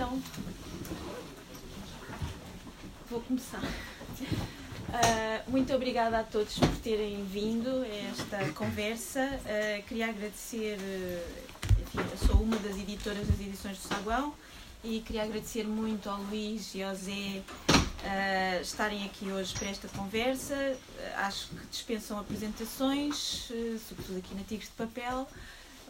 então vou começar. Uh, muito obrigada a todos por terem vindo a esta conversa. Uh, queria agradecer, uh, enfim, sou uma das editoras das edições do Saguão e queria agradecer muito ao Luís e ao Zé estarem aqui hoje para esta conversa. acho que dispensam apresentações, sobretudo aqui na Tigres de Papel,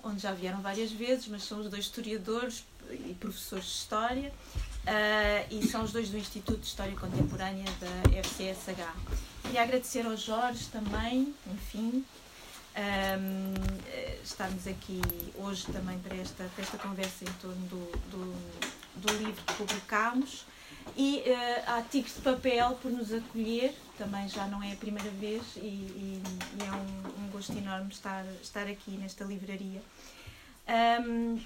onde já vieram várias vezes, mas são os dois historiadores e professores de História Uh, e são os dois do Instituto de História Contemporânea da FCSH. Queria agradecer ao Jorge também, enfim, um, estarmos aqui hoje também para esta, para esta conversa em torno do, do, do livro que publicámos e uh, à Tigres de Papel por nos acolher, também já não é a primeira vez e, e, e é um, um, gosto enorme estar, estar aqui nesta livraria. Um,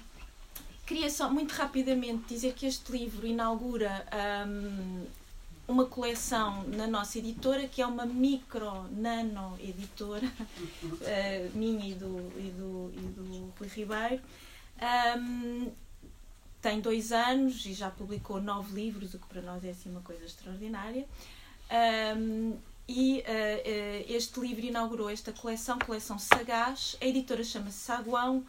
Queria só muito rapidamente dizer que este livro inaugura um, uma coleção na nossa editora, que é uma micro nano editora, uh, minha e do, e do, e do Rui Ribeiro. Um, tem dois anos e já publicou nove livros, o que para nós é assim uma coisa extraordinária. Um, e uh, este livro inaugurou esta coleção, coleção Sagaz. A editora chama-se Saguão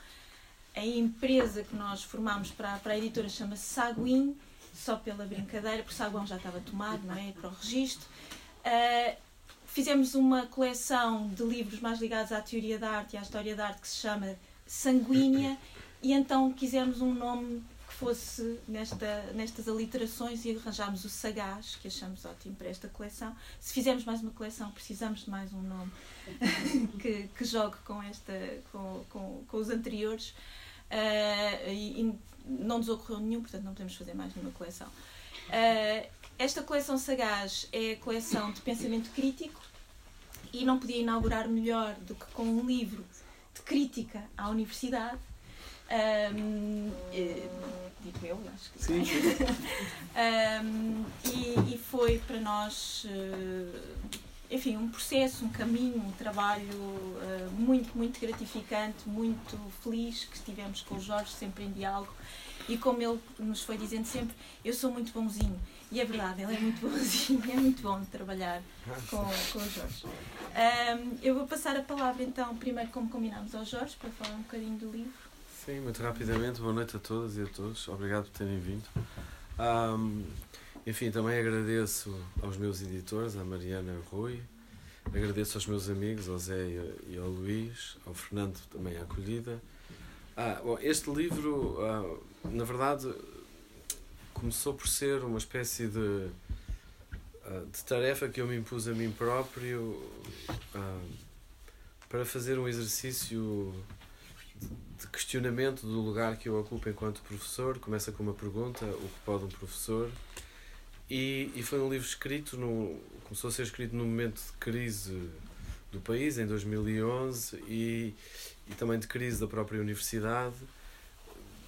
a empresa que nós formámos para, para a editora chama-se Saguin, só pela brincadeira, porque Saguão já estava tomado, não é? Para o registro. Uh, fizemos uma coleção de livros mais ligados à teoria da arte e à história da arte que se chama Sanguínea, e então quisemos um nome que fosse nesta, nestas aliterações e arranjámos o Sagaz, que achamos ótimo para esta coleção. Se fizermos mais uma coleção, precisamos de mais um nome que, que jogue com, esta, com, com, com os anteriores. Uh, e, e, não nos ocorreu nenhum, portanto não podemos fazer mais nenhuma coleção. Uh, esta coleção Sagaz é a coleção de pensamento crítico e não podia inaugurar melhor do que com um livro de crítica à universidade. Um, eh, digo eu, acho que sim. sim. um, e, e, foi para nós uh, enfim, um processo, um caminho, um trabalho uh, muito, muito gratificante, muito feliz que estivemos com o Jorge sempre em diálogo e como ele nos foi dizendo sempre, eu sou muito bonzinho. E é verdade, ele é muito bonzinho, é muito bom trabalhar com, com o Jorge. Um, eu vou passar a palavra então, primeiro como combinámos ao Jorge, para falar um bocadinho do livro. Sim, muito rapidamente, boa noite a todas e a todos, obrigado por terem vindo. Um, enfim, também agradeço aos meus editores, à Mariana Rui, agradeço aos meus amigos, ao Zé e ao Luís, ao Fernando também a acolhida. Ah, bom, este livro, ah, na verdade, começou por ser uma espécie de, ah, de tarefa que eu me impus a mim próprio ah, para fazer um exercício de questionamento do lugar que eu ocupo enquanto professor. Começa com uma pergunta: o que pode um professor? E, e foi um livro escrito, no, começou a ser escrito num momento de crise do país, em 2011, e, e também de crise da própria universidade,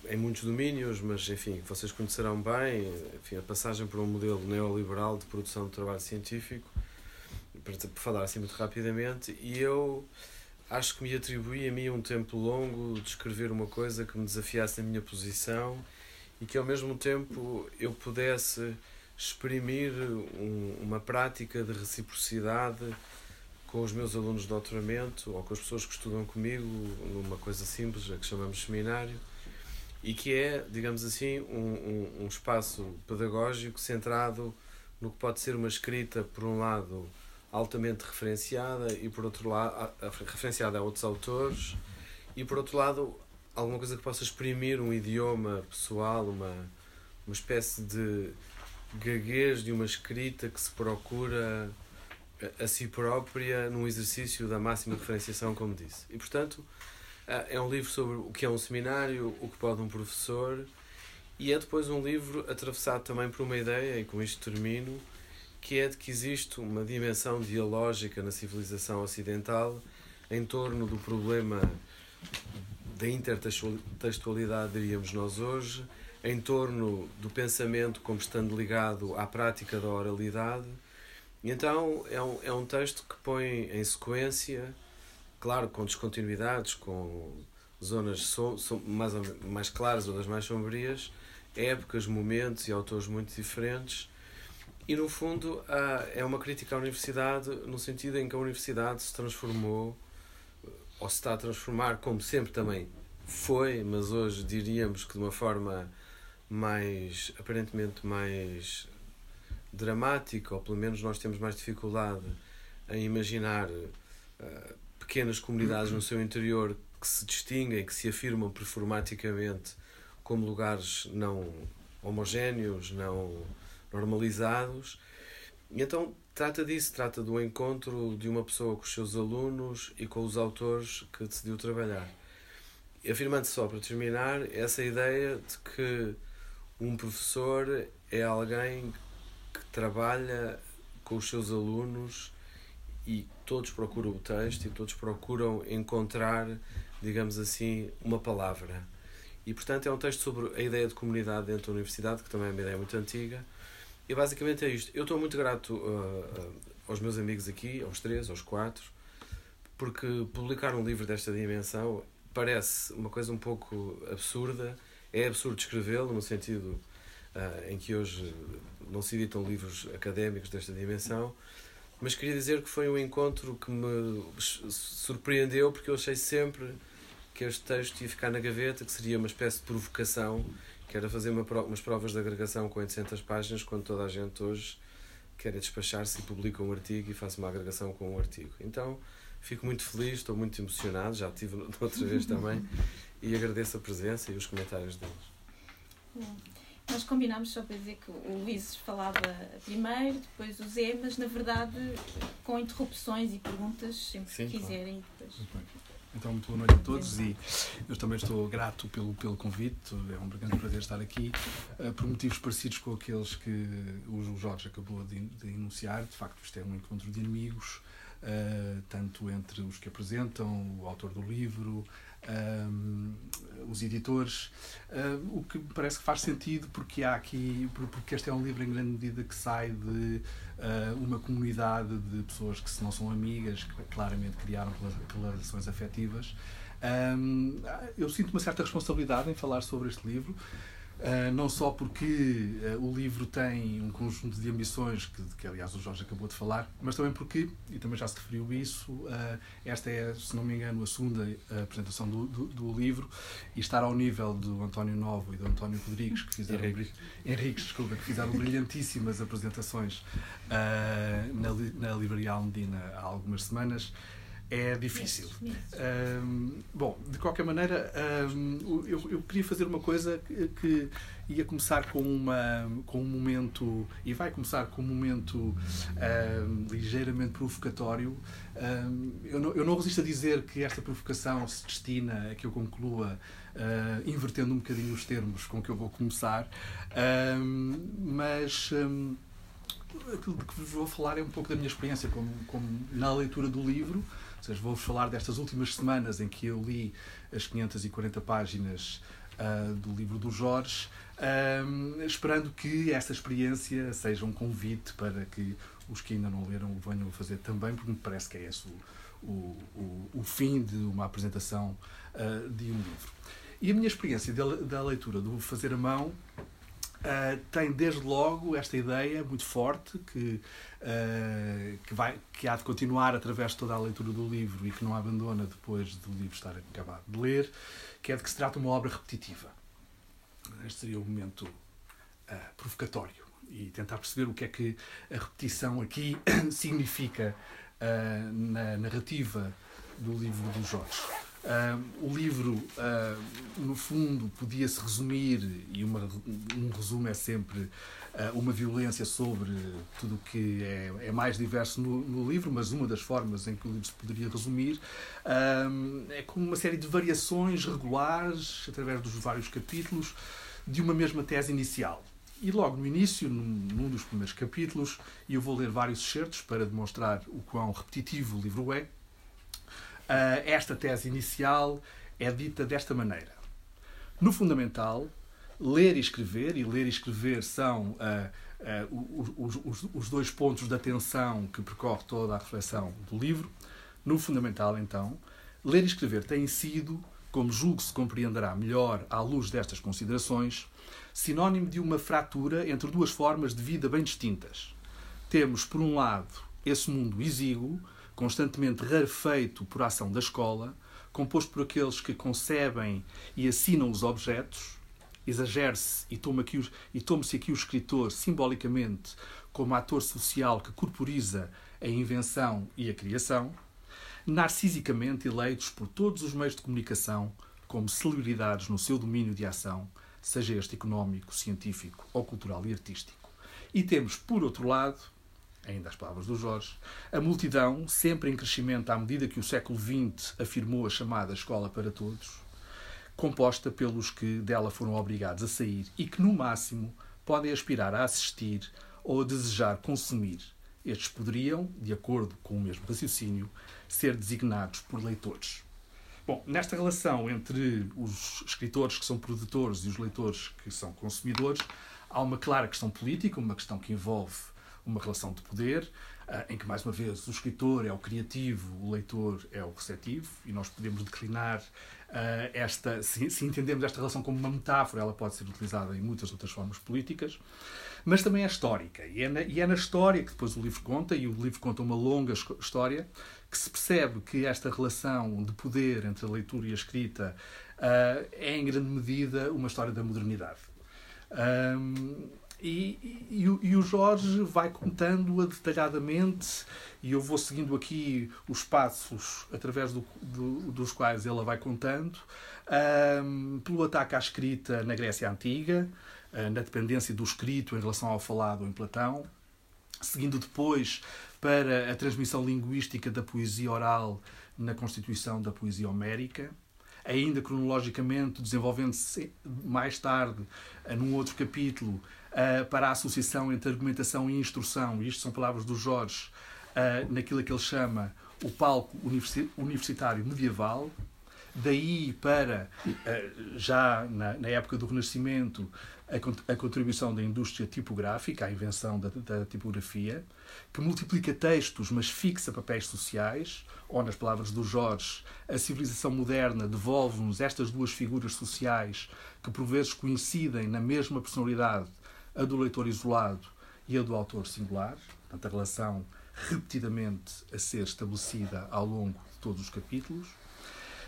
em muitos domínios, mas enfim, vocês conhecerão bem enfim, a passagem por um modelo neoliberal de produção de trabalho científico, para falar assim muito rapidamente, e eu acho que me atribuí a mim um tempo longo de escrever uma coisa que me desafiasse na minha posição e que ao mesmo tempo eu pudesse exprimir um, uma prática de reciprocidade com os meus alunos de doutoramento ou com as pessoas que estudam comigo numa coisa simples, a que chamamos seminário, e que é, digamos assim, um, um, um espaço pedagógico centrado no que pode ser uma escrita, por um lado, altamente referenciada e, por outro lado, referenciada a outros autores, e, por outro lado, alguma coisa que possa exprimir um idioma pessoal, uma, uma espécie de gaguez de uma escrita que se procura a, si própria num exercício da máxima referenciação, como disse. E, portanto, é um livro sobre o que é um seminário, o que pode um professor, e é depois um livro atravessado também por uma ideia, e com isto termino, que é de que existe uma dimensão dialógica na civilização ocidental em torno do problema da intertextualidade, diríamos nós hoje, em torno do pensamento como estando ligado à prática da oralidade. E então é um, é um texto que põe em sequência, claro, com descontinuidades, com, zonas so, so, mais, mais claras, zonas mais sombrias, épocas, momentos e autores muito diferentes. E no fundo é uma crítica à universidade no sentido em que a universidade se transformou, ou se está a transformar, como sempre também foi, mas hoje diríamos que de uma forma mais, aparentemente mais dramática, ou pelo menos nós temos mais dificuldade em imaginar uh, pequenas comunidades no seu interior que se distinguem, que se afirmam performaticamente como lugares não homogéneos, não normalizados. E então trata disso, trata do encontro de uma pessoa com os seus alunos e com os autores que decidiu trabalhar. Afirmando só para terminar essa ideia de que um professor é alguém que trabalha com os seus alunos e todos procuram o texto e todos procuram encontrar, digamos assim, uma palavra. E portanto é um texto sobre a ideia de comunidade dentro da universidade, que também é uma ideia muito antiga. E basicamente é isto. Eu estou muito grato uh, aos meus amigos aqui, aos três, aos quatro, porque publicar um livro desta dimensão parece uma coisa um pouco absurda. É absurdo escrevê-lo, no sentido uh, em que hoje não se editam livros académicos desta dimensão mas queria dizer que foi um encontro que me surpreendeu porque eu achei sempre que este texto ia ficar na gaveta, que seria uma espécie de provocação, que era fazer uma, umas provas de agregação com 800 páginas, quando toda a gente hoje quer despachar-se e publica um artigo e faz uma agregação com um artigo. Então, fico muito feliz, estou muito emocionado, já tive outra vez também, e agradeço a presença e os comentários deles. Nós combinámos só para dizer que o Luís falava primeiro, depois o Zé, mas na verdade com interrupções e perguntas sempre Sim, que quiserem. Claro. Depois. Então, muito boa noite a todos e eu também estou grato pelo, pelo convite. É um grande prazer estar aqui, uh, por motivos parecidos com aqueles que o Jorge acabou de, de enunciar. De facto, isto é um encontro de inimigos, uh, tanto entre os que apresentam, o autor do livro, um, os editores, o que parece que faz sentido porque há aqui, porque este é um livro em grande medida que sai de uh, uma comunidade de pessoas que se não são amigas, que claramente criaram relações afetivas. Um, eu sinto uma certa responsabilidade em falar sobre este livro. Uh, não só porque uh, o livro tem um conjunto de ambições, que, que aliás o Jorge acabou de falar, mas também porque, e também já se referiu isso, uh, esta é, se não me engano, a segunda apresentação do, do, do, livro e estar ao nível do António Novo e do António Rodrigues, que fizeram, Henrique. Henriques, desculpa, que fizeram brilhantíssimas apresentações na, na Livraria Almedina há algumas semanas é difícil. Um, bom, de qualquer maneira, um, eu, eu, queria fazer uma coisa que, que, ia começar com, uma, com um momento, e vai começar com um momento um, ligeiramente provocatório. eu, não, eu não resisto a dizer que esta provocação se destina a que eu conclua uh, invertendo um bocadinho os termos com que eu vou começar, mas aquilo de que vos vou falar é um pouco da minha experiência como, como na leitura do livro ou seja, vou-vos falar destas últimas semanas em que eu li as 540 páginas uh, do livro do Jorge, uh, esperando que essa experiência seja um convite para que os que ainda não leram o venham a fazer também, porque me parece que é esse o, o, o, o fim de uma apresentação uh, de um livro. E a minha experiência da leitura do Fazer a Mão Uh, tem desde logo esta ideia muito forte que, que, vai, que há de continuar através de toda a leitura do livro e que não abandona depois do livro estar acabado de ler, que é de que se trata uma obra repetitiva. Este seria o momento uh, provocatório e tentar perceber o que é que a repetição aqui significa na narrativa do livro do Jorge. Uh, o livro, uh, no fundo, podia-se resumir, e uma, um resumo é sempre uh, uma violência sobre tudo o que é, é mais diverso no, no, livro, mas uma das formas em que o livro se poderia resumir é com uma série de variações regulares, através dos vários capítulos, de uma mesma tese inicial. E logo no início, num, num dos primeiros capítulos, e eu vou ler vários excertos para demonstrar o quão repetitivo o livro é, Uh, esta tese inicial é dita desta maneira. No fundamental, ler e escrever, e ler e escrever são uh, uh, os, os, os, dois pontos de atenção que percorre toda a reflexão do livro. No fundamental, então, ler e escrever têm sido como julgo se compreenderá melhor à luz destas considerações, sinónimo de uma fratura entre duas formas de vida bem distintas. Temos, por um lado, esse mundo exíguo, constantemente rarefeito por ação da escola, composto por aqueles que concebem e assinam os objetos, exagere-se e tome-se aqui, e aqui o escritor simbolicamente como ator social que corporiza a invenção e a criação, narcisicamente eleitos por todos os meios de comunicação como celebridades no seu domínio de ação, seja este económico, científico ou cultural e artístico. E temos, por outro lado, ainda as palavras do Jorge, a multidão, sempre em crescimento à medida que o século XX afirmou a chamada escola para todos, composta pelos que dela foram obrigados a sair e que, no máximo, podem aspirar a assistir ou a desejar consumir. Estes poderiam, de acordo com o mesmo raciocínio, ser designados por leitores. Bom, nesta relação entre os escritores que são produtores e os leitores que são consumidores, há uma clara questão política, uma questão que envolve uma relação de poder, ah, em que, mais uma vez, o escritor é o criativo, o leitor é o receptivo, e nós podemos declinar esta, se, se entendemos esta relação como uma metáfora, ela pode ser utilizada em muitas outras formas políticas, mas também é histórica. E é, na, e é na história que depois o livro conta, e o livro conta uma longa história, que se percebe que esta relação de poder entre a leitura e a escrita uh, é, em grande medida, uma história da modernidade. Um, e, e, e, o Jorge vai contando-a detalhadamente, e eu vou seguindo aqui os passos através do, do, dos quais ela vai contando, um, pelo ataque à escrita na Grécia Antiga, uh, na dependência do escrito em relação ao falado em Platão, seguindo depois para a transmissão linguística da poesia oral na constituição da poesia homérica, ainda cronologicamente desenvolvendo-se mais tarde, num outro capítulo, para a associação entre argumentação e instrução, isto são palavras do Jorge, naquilo que ele chama o palco universitário medieval, daí para, já na, época do Renascimento, a, contribuição da indústria tipográfica, a invenção da, da tipografia, que multiplica textos, mas fixa papéis sociais, ou, nas palavras do Jorge, a civilização moderna devolve-nos estas duas figuras sociais que por vezes coincidem na mesma personalidade, a do leitor isolado e a do autor singular, portanto, a relação repetidamente a ser estabelecida ao longo de todos os capítulos.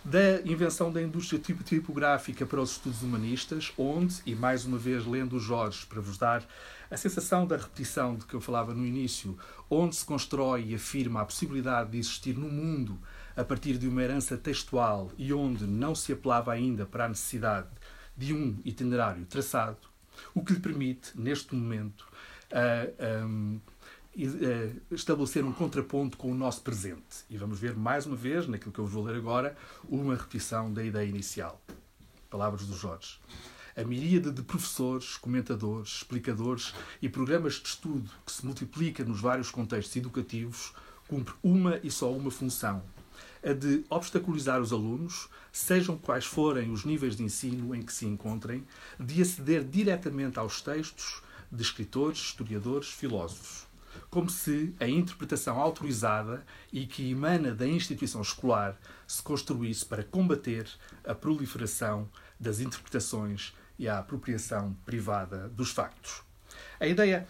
Da invenção da indústria tipográfica para os estudos humanistas, onde, e mais uma vez lendo o Jorge para vos dar a sensação da repetição de que eu falava no início, onde se constrói e afirma a possibilidade de existir no mundo a partir de uma herança textual e onde não se apelava ainda para a necessidade de um itinerário traçado, o que lhe permite, neste momento, uh, um, estabelecer um contraponto com o nosso presente. E vamos ver mais uma vez, naquilo que eu vou ler agora, uma repetição da ideia inicial. Palavras do Jorge. A miríade de professores, comentadores, explicadores e programas de estudo que se multiplica nos vários contextos educativos cumpre uma e só uma função: a de obstaculizar os alunos, sejam quais forem os níveis de ensino em que se encontrem, de aceder diretamente aos textos de escritores, historiadores, filósofos como se a interpretação autorizada e que emana da instituição escolar se construísse para combater a proliferação das interpretações e a apropriação privada dos factos. A ideia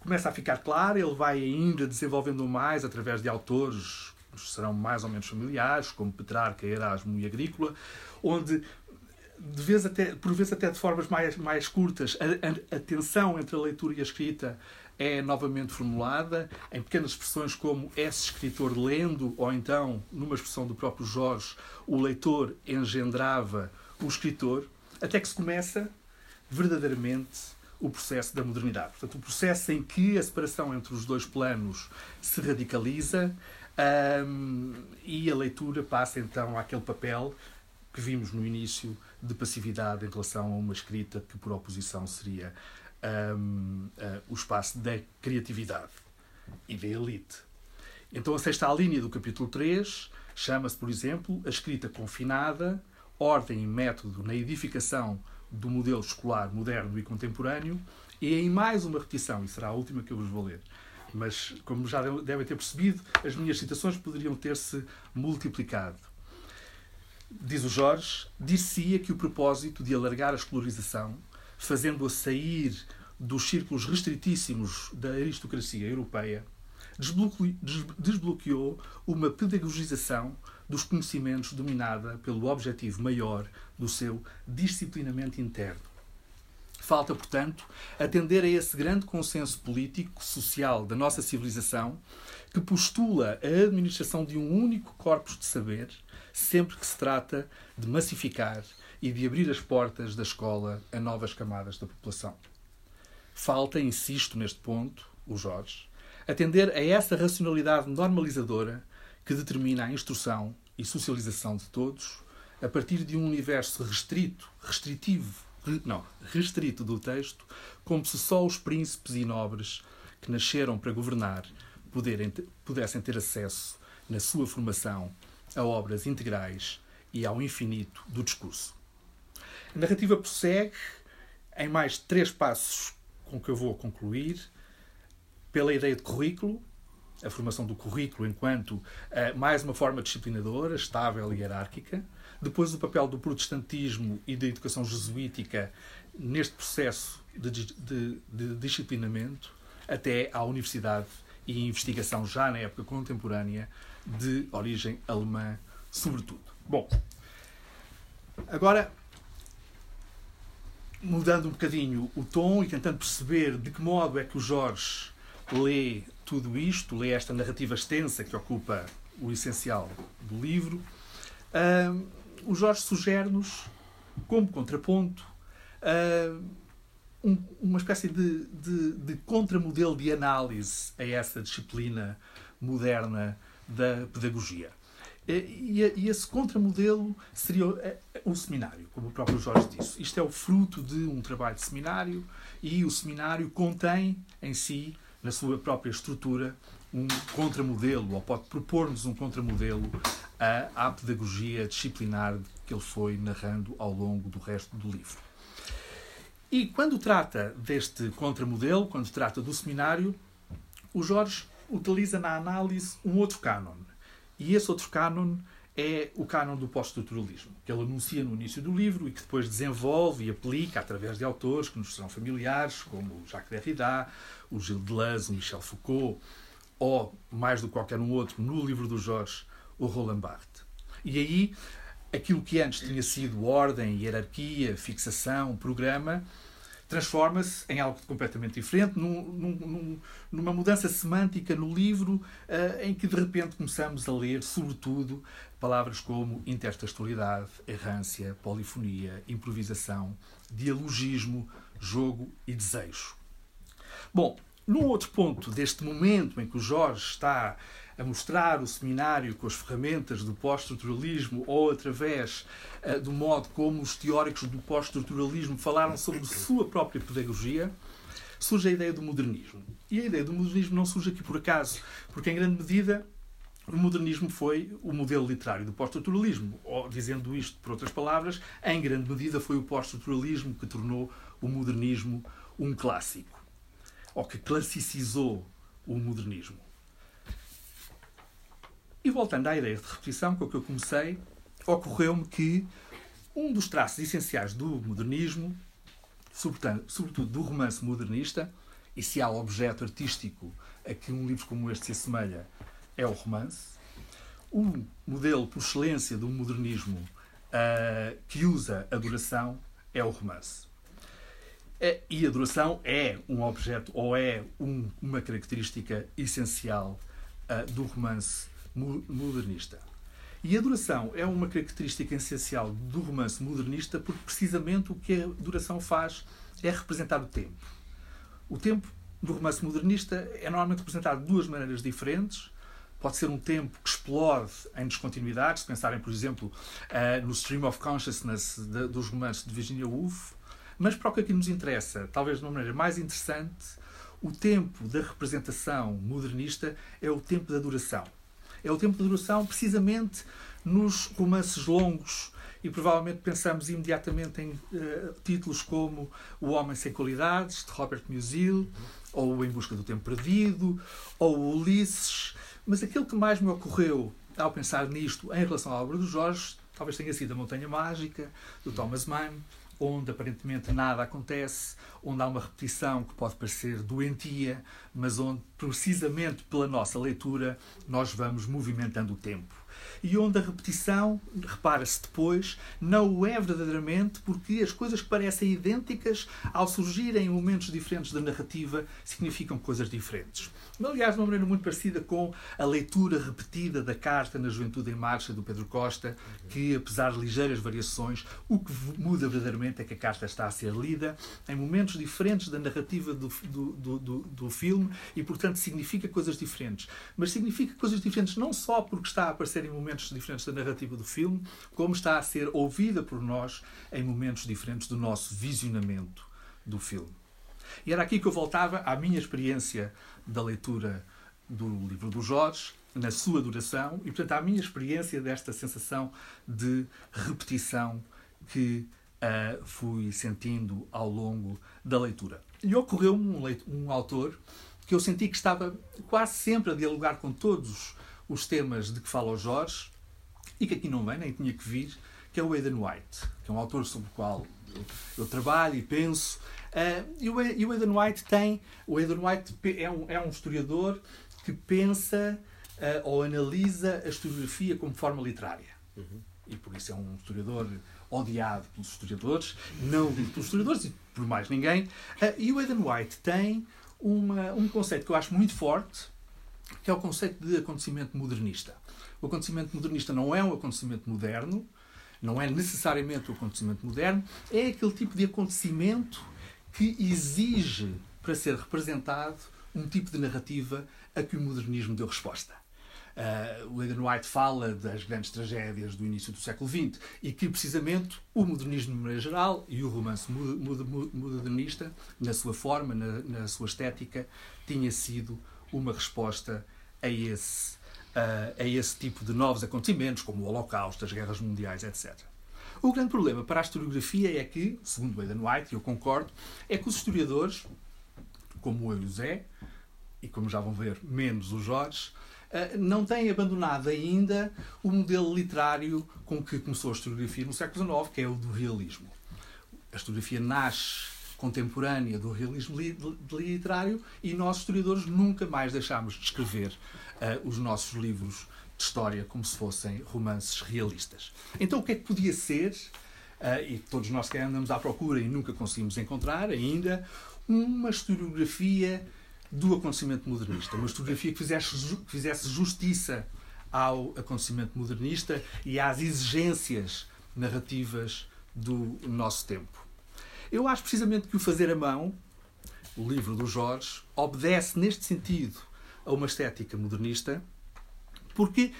começa a ficar clara, ele vai ainda desenvolvendo mais através de autores serão mais ou menos familiares, como Petrarca, Erasmo e Agrícola, onde de vez até, por vezes até de formas mais, mais curtas, a, a, a tensão entre a leitura e a escrita é novamente formulada em pequenas expressões como esse escritor lendo, ou então, numa expressão do próprio Jorge, o leitor engendrava o escritor, até que se começa verdadeiramente o processo da modernidade. Portanto, o processo em que a separação entre os dois planos se radicaliza um, e a leitura passa então àquele papel que vimos no início de passividade em relação a uma escrita que, por oposição, seria um, uh, o espaço da criatividade e da elite. Então, a sexta linha do capítulo 3 chama-se, por exemplo, a escrita confinada, ordem e método na edificação do modelo escolar moderno e contemporâneo, e em mais uma repetição, e será a última que eu vos vou ler. Mas, como já devem ter percebido, as minhas citações poderiam ter-se multiplicado. diz o Jorge, dir-se-ia que o propósito de alargar a escolarização, fazendo-a sair dos círculos restritíssimos da aristocracia europeia, desbloqueou uma pedagogização dos conhecimentos dominada pelo objetivo maior do seu disciplinamento interno. Falta, portanto, atender a esse grande consenso político, social da nossa civilização, que postula a administração de um único corpus de saber, sempre que se trata de massificar e de abrir as portas da escola a novas camadas da população. Falta, insisto neste ponto, o Jorge, atender a essa racionalidade normalizadora que determina a instrução e socialização de todos a partir de um universo restrito, restritivo, não, restrito do texto, como se só os príncipes e nobres que nasceram para governar pudessem ter acesso, na sua formação, a obras integrais e ao infinito do discurso. A narrativa prossegue em mais três passos com que eu vou concluir, pela ideia de currículo, a formação do currículo enquanto uh, mais uma forma disciplinadora, estável e hierárquica, depois o papel do protestantismo e da educação jesuítica neste processo de, de, de disciplinamento, até à universidade e investigação já na época contemporânea de origem alemã, sobretudo. Bom, agora mudando um bocadinho o tom e tentando perceber de que modo é que o Jorge lê tudo isto, lê esta narrativa extensa que ocupa o essencial do livro, uh, o Jorge sugere-nos, como contraponto, uh, um, uma espécie de, de, de contramodelo de análise a essa disciplina moderna da pedagogia. E, esse contramodelo seria é, é, o seminário, como o próprio Jorge disse. Isto é o fruto de um trabalho de seminário e o seminário contém em si, na sua própria estrutura, um contramodelo, ou pode propor-nos um contramodelo à, à pedagogia disciplinar que ele foi narrando ao longo do resto do livro. E quando trata deste contramodelo, quando trata do seminário, o Jorge utiliza na análise um outro cânon, e esse outro cânon é o cânon do pós-estruturalismo, que ele anuncia no início do livro e que depois desenvolve e aplica através de autores que nos serão familiares, como Jacques Derrida, o Gilles Deleuze, o Michel Foucault, ou, mais do que qualquer um outro, no livro do Jorge, o Roland Barthes. E aí, aquilo que antes tinha sido ordem, hierarquia, fixação, programa, transforma-se em algo completamente diferente, num, num, numa mudança semântica no livro, uh, em que de repente começamos a ler, sobretudo, palavras como intertextualidade, errância, polifonia, improvisação, dialogismo, jogo e desejo. Bom, num outro ponto deste momento em que o Jorge está a mostrar o seminário com as ferramentas do pós-estruturalismo ou através uh, do modo como os teóricos do pós-estruturalismo falaram sobre sua própria pedagogia, surge a ideia do modernismo. E a ideia do modernismo não surge aqui por acaso, porque em grande medida o modernismo foi o modelo literário do pós-estruturalismo. Ou, dizendo isto por outras palavras, em grande medida foi o pós-estruturalismo que tornou o modernismo um clássico, ou que classicizou o modernismo. E voltando à ideia de repetição com a que eu comecei, ocorreu-me que um dos traços essenciais do modernismo, sobretudo do romance modernista, e se há objeto artístico a que um livro como este se assemelha, é o romance. O modelo por excelência do modernismo uh, que usa a duração é o romance. E a duração é um objeto ou é um, uma característica essencial uh, do romance modernista. E a duração é uma característica essencial do romance modernista porque precisamente o que a duração faz é representar o tempo. O tempo do romance modernista é normalmente representado de duas maneiras diferentes. Pode ser um tempo que explode em descontinuidades, se pensarem, por exemplo, uh, no Stream of Consciousness de, dos romances de Virginia Woolf. Mas para o que aqui nos interessa, talvez de uma maneira mais interessante, o tempo da representação modernista é o tempo da duração é o tempo de duração precisamente nos romances longos e provavelmente pensamos imediatamente em uh, títulos como O Homem Sem Qualidades, de Robert Musil, ou Em Busca do Tempo Perdido, ou Ulisses. Mas aquilo que mais me ocorreu ao pensar nisto em relação à obra do Jorge talvez tenha sido A Montanha Mágica, do Thomas Mann, onde aparentemente nada acontece, onde há uma repetição que pode parecer doentia, mas onde, precisamente pela nossa leitura, nós vamos movimentando o tempo e onde a repetição, repara-se depois, não o é verdadeiramente porque as coisas que parecem idênticas, ao surgirem em momentos diferentes da narrativa, significam coisas diferentes. Aliás, de uma maneira muito parecida com a leitura repetida da carta na Juventude em Marcha do Pedro Costa, que, apesar de ligeiras variações, o que muda verdadeiramente é que a carta está a ser lida em momentos diferentes da narrativa do, do, do, do, filme e, portanto, significa coisas diferentes. Mas significa coisas diferentes não só porque está a aparecer em momentos diferentes da narrativa do filme, como está a ser ouvida por nós em momentos diferentes do nosso visionamento do filme. E era aqui que eu voltava à minha experiência da leitura do livro do Jorge, na sua duração, e portanto à minha experiência desta sensação de repetição que uh, fui sentindo ao longo da leitura. E ocorreu-me um, um autor que eu senti que estava quase sempre a dialogar com todos os temas de que fala o Jorge e que aqui não vem, nem tinha que vir, que é o Aidan White, que é um autor sobre o qual eu, trabalho e penso. Uh, e, o, e Aidan White tem. O Aidan White é um, é um historiador que pensa uh, ou analisa a historiografia como forma literária. Uhum. E por isso é um historiador odiado pelos historiadores, não pelos historiadores e por mais ninguém. Uh, e o Aidan White tem uma, um conceito que eu acho muito forte, que é o conceito de acontecimento modernista. O acontecimento modernista não é um acontecimento moderno, não é necessariamente o acontecimento moderno, é aquele tipo de acontecimento que exige, para ser representado, um tipo de narrativa a que o modernismo deu resposta. Uh, o Eden White fala das grandes tragédias do início do século XX e que, precisamente, o modernismo, de maneira geral, e o romance modernista, na sua forma, na, na sua estética, tinha sido uma resposta a esse, a esse tipo de novos acontecimentos, como o Holocausto, as guerras mundiais, etc. O grande problema para a historiografia é que, segundo Aidan White, e eu concordo, é que os historiadores, como eu e o Zé, e como já vão ver, menos o Jorge, uh, não têm abandonado ainda o modelo literário com que começou a historiografia no século XIX, que é o do realismo. A historiografia nasce contemporânea do realismo literário e nós, historiadores, nunca mais deixámos de escrever uh, os nossos livros de história como se fossem romances realistas. Então, o que é que podia ser, uh, e todos nós que andamos à procura e nunca conseguimos encontrar ainda, uma historiografia do acontecimento modernista, uma historiografia que fizesse, que fizesse justiça ao acontecimento modernista e às exigências narrativas do nosso tempo. Eu acho precisamente que o Fazer a Mão, o livro do Jorge, obedece neste sentido a uma estética modernista, porque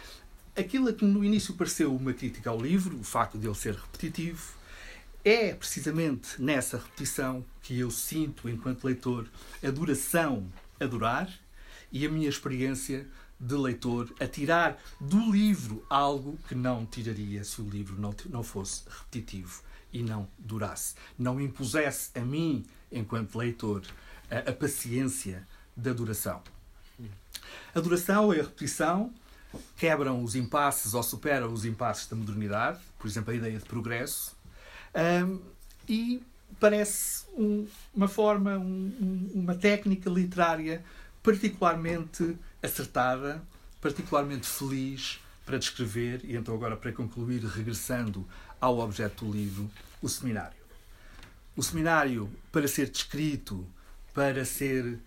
aquilo que no início pareceu uma crítica ao livro, o facto de ele ser repetitivo, é precisamente nessa repetição que eu sinto, enquanto leitor, a duração a durar e a minha experiência de leitor a tirar do livro algo que não tiraria se o livro não, não fosse repetitivo e não durasse. Não impusesse a mim, enquanto leitor, a, a paciência da duração. A duração e a repetição quebram os impasses ou superam os impasses da modernidade, por exemplo, a ideia de progresso, um, e parece um, uma forma, um, uma técnica literária particularmente acertada, particularmente feliz para descrever, e então agora para concluir, regressando ao objeto do livro, o seminário. O seminário, para ser descrito, para ser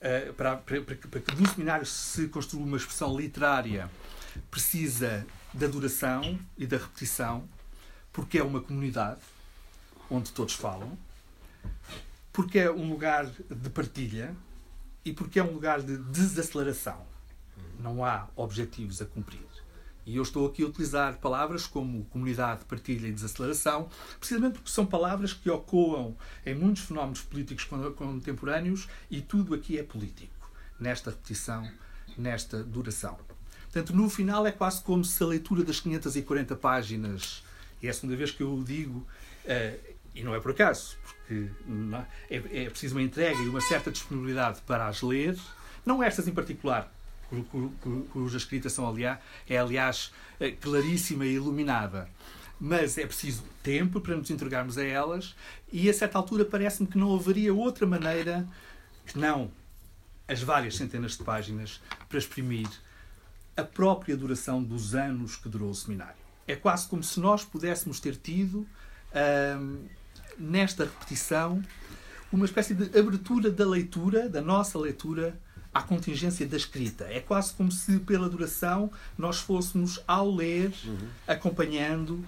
eh, para, para, para, que do seminário se construa uma expressão literária, precisa da duração e da repetição, porque é uma comunidade onde todos falam, porque é um lugar de partilha e porque é um lugar de desaceleração. Não há objetivos a cumprir. E eu estou aqui a utilizar palavras como comunidade, partilha e desaceleração, precisamente porque são palavras que ocoam em muitos fenómenos políticos contemporâneos e tudo aqui é político, nesta repetição, nesta duração. Portanto, no final é quase como se a leitura das 540 páginas, e é a segunda vez que eu o digo, uh, e não é por acaso, porque é, é preciso uma entrega e uma certa disponibilidade para as ler, não estas em particular, cuja escrita são, aliás, é, aliás, eh, claríssima e iluminada. Mas é preciso tempo para nos entregarmos a elas, e a certa altura parece-me que não haveria outra maneira que não as várias centenas de páginas para exprimir a própria duração dos anos que durou o seminário. É quase como se nós pudéssemos ter tido, hum, nesta repetição, uma espécie de abertura da leitura, da nossa leitura, à contingência da escrita. É quase como se, pela duração, nós fôssemos, ao ler, uhum. acompanhando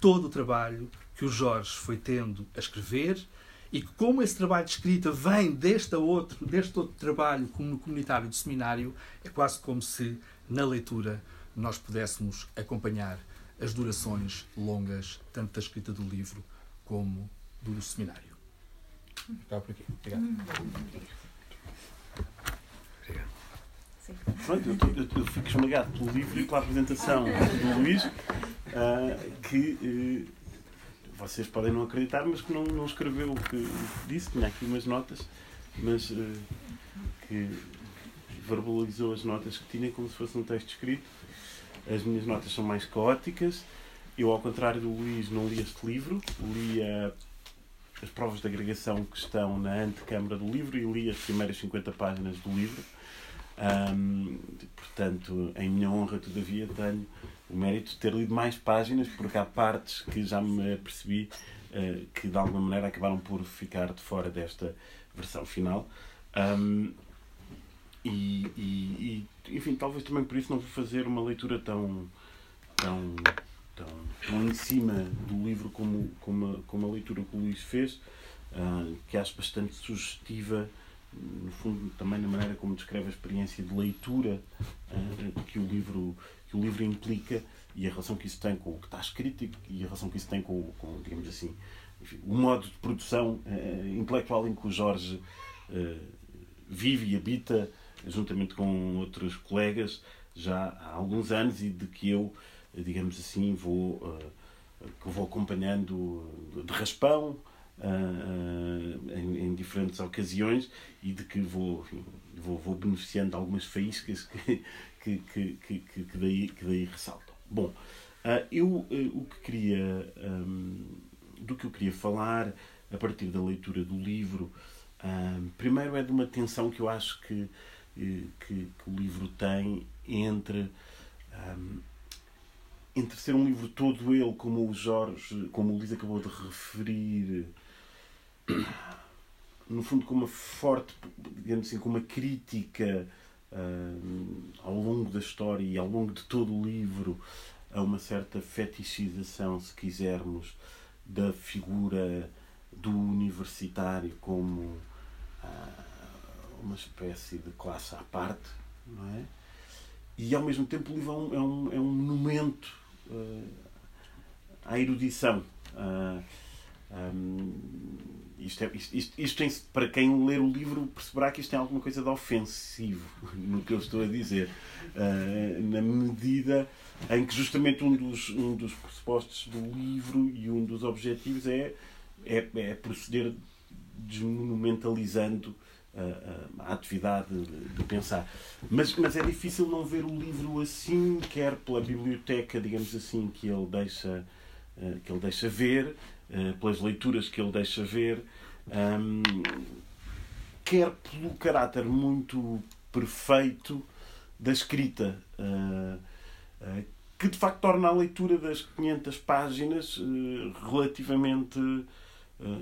todo o trabalho que o Jorge foi tendo a escrever e que, como esse trabalho de escrita vem deste outro, deste outro trabalho como comunitário de seminário, é quase como se, na leitura, nós pudéssemos acompanhar as durações longas, tanto da escrita do livro como do seminário. Estava por aqui. Obrigado. Hum, obrigado. Pronto, eu, eu, eu, fico esmagado pelo livro e pela apresentação do Luís, uh, que uh, vocês podem não acreditar, mas que não, não escreveu o que, disse, tinha aqui umas notas, mas uh, que verbalizou as notas que tinha como se fosse um texto escrito. As minhas notas são mais caóticas. Eu, ao contrário do Luís, não li este livro, li a as provas de agregação que estão na antecâmara do livro e li as primeiras 50 páginas do livro. Um, portanto, em minha honra, todavia, tenho o mérito de ter lido mais páginas, porque há partes que já me percebi uh, que de alguma maneira acabaram por ficar de fora desta versão final. Um, e, e, e, enfim, talvez também por isso não vou fazer uma leitura tão, tão tão, tão em cima do livro como, como, a, como a leitura que o Luís fez, uh, que acho bastante sugestiva, no fundo, também na maneira como descreve a experiência de leitura uh, que, o livro, que o livro implica e a relação que isso tem com o que está escrito e a relação que isso tem com, com digamos assim, enfim, o modo de produção uh, intelectual em que o Jorge vive e habita juntamente com outros colegas já há alguns anos e de que eu digamos assim, vou, que vou acompanhando de raspão uh, em, em, diferentes ocasiões e de que vou, vou, vou beneficiando de algumas faíscas que, que, que, que, daí, que daí ressaltam. Bom, eu o que queria, do que eu queria falar a partir da leitura do livro, primeiro é de uma tensão que eu acho que, que, o livro tem entre entre ser um livro todo ele, como o Jorge, como o Luís acabou de referir, no fundo com uma forte, digamos assim, com uma crítica uh, ao longo da história e ao longo de todo o livro a uma certa fetichização, se quisermos, da figura do universitário como uh, uma espécie de classe à parte, não é? E ao mesmo tempo o livro é um, é um, é um monumento à erudição. Uh, um, isto, é, isto, isto, isto tem, para quem ler o livro perceberá que isto tem alguma coisa de ofensivo no que eu estou a dizer, uh, na medida em que justamente um dos, um dos pressupostos do livro e um dos objetivos é, é, é proceder desmonumentalizando a, a, atividade de pensar. Mas, mas é difícil não ver o livro assim, quer pela biblioteca, digamos assim, que ele deixa, eh, que ele deixa ver, eh, pelas leituras que ele deixa ver, quer pelo caráter muito perfeito da escrita, eh, que de facto torna a leitura das 500 páginas relativamente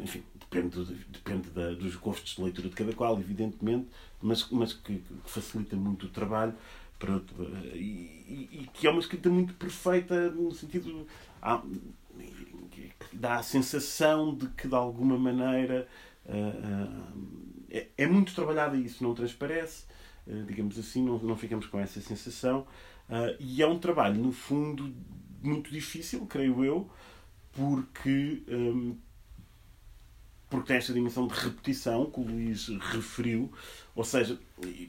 enfim, depende, depende da, dos gostos de leitura de cada qual, evidentemente, mas, mas que, que facilita muito o trabalho para, e, e, que é uma escrita muito perfeita no sentido. Há, dá a sensação de que de alguma maneira uh, é, é, muito trabalhada e isso não transparece, digamos assim, não, não ficamos com essa sensação. e é um trabalho, no fundo, muito difícil, creio eu, porque porque tem esta dimensão de repetição que o Luís referiu. Ou seja,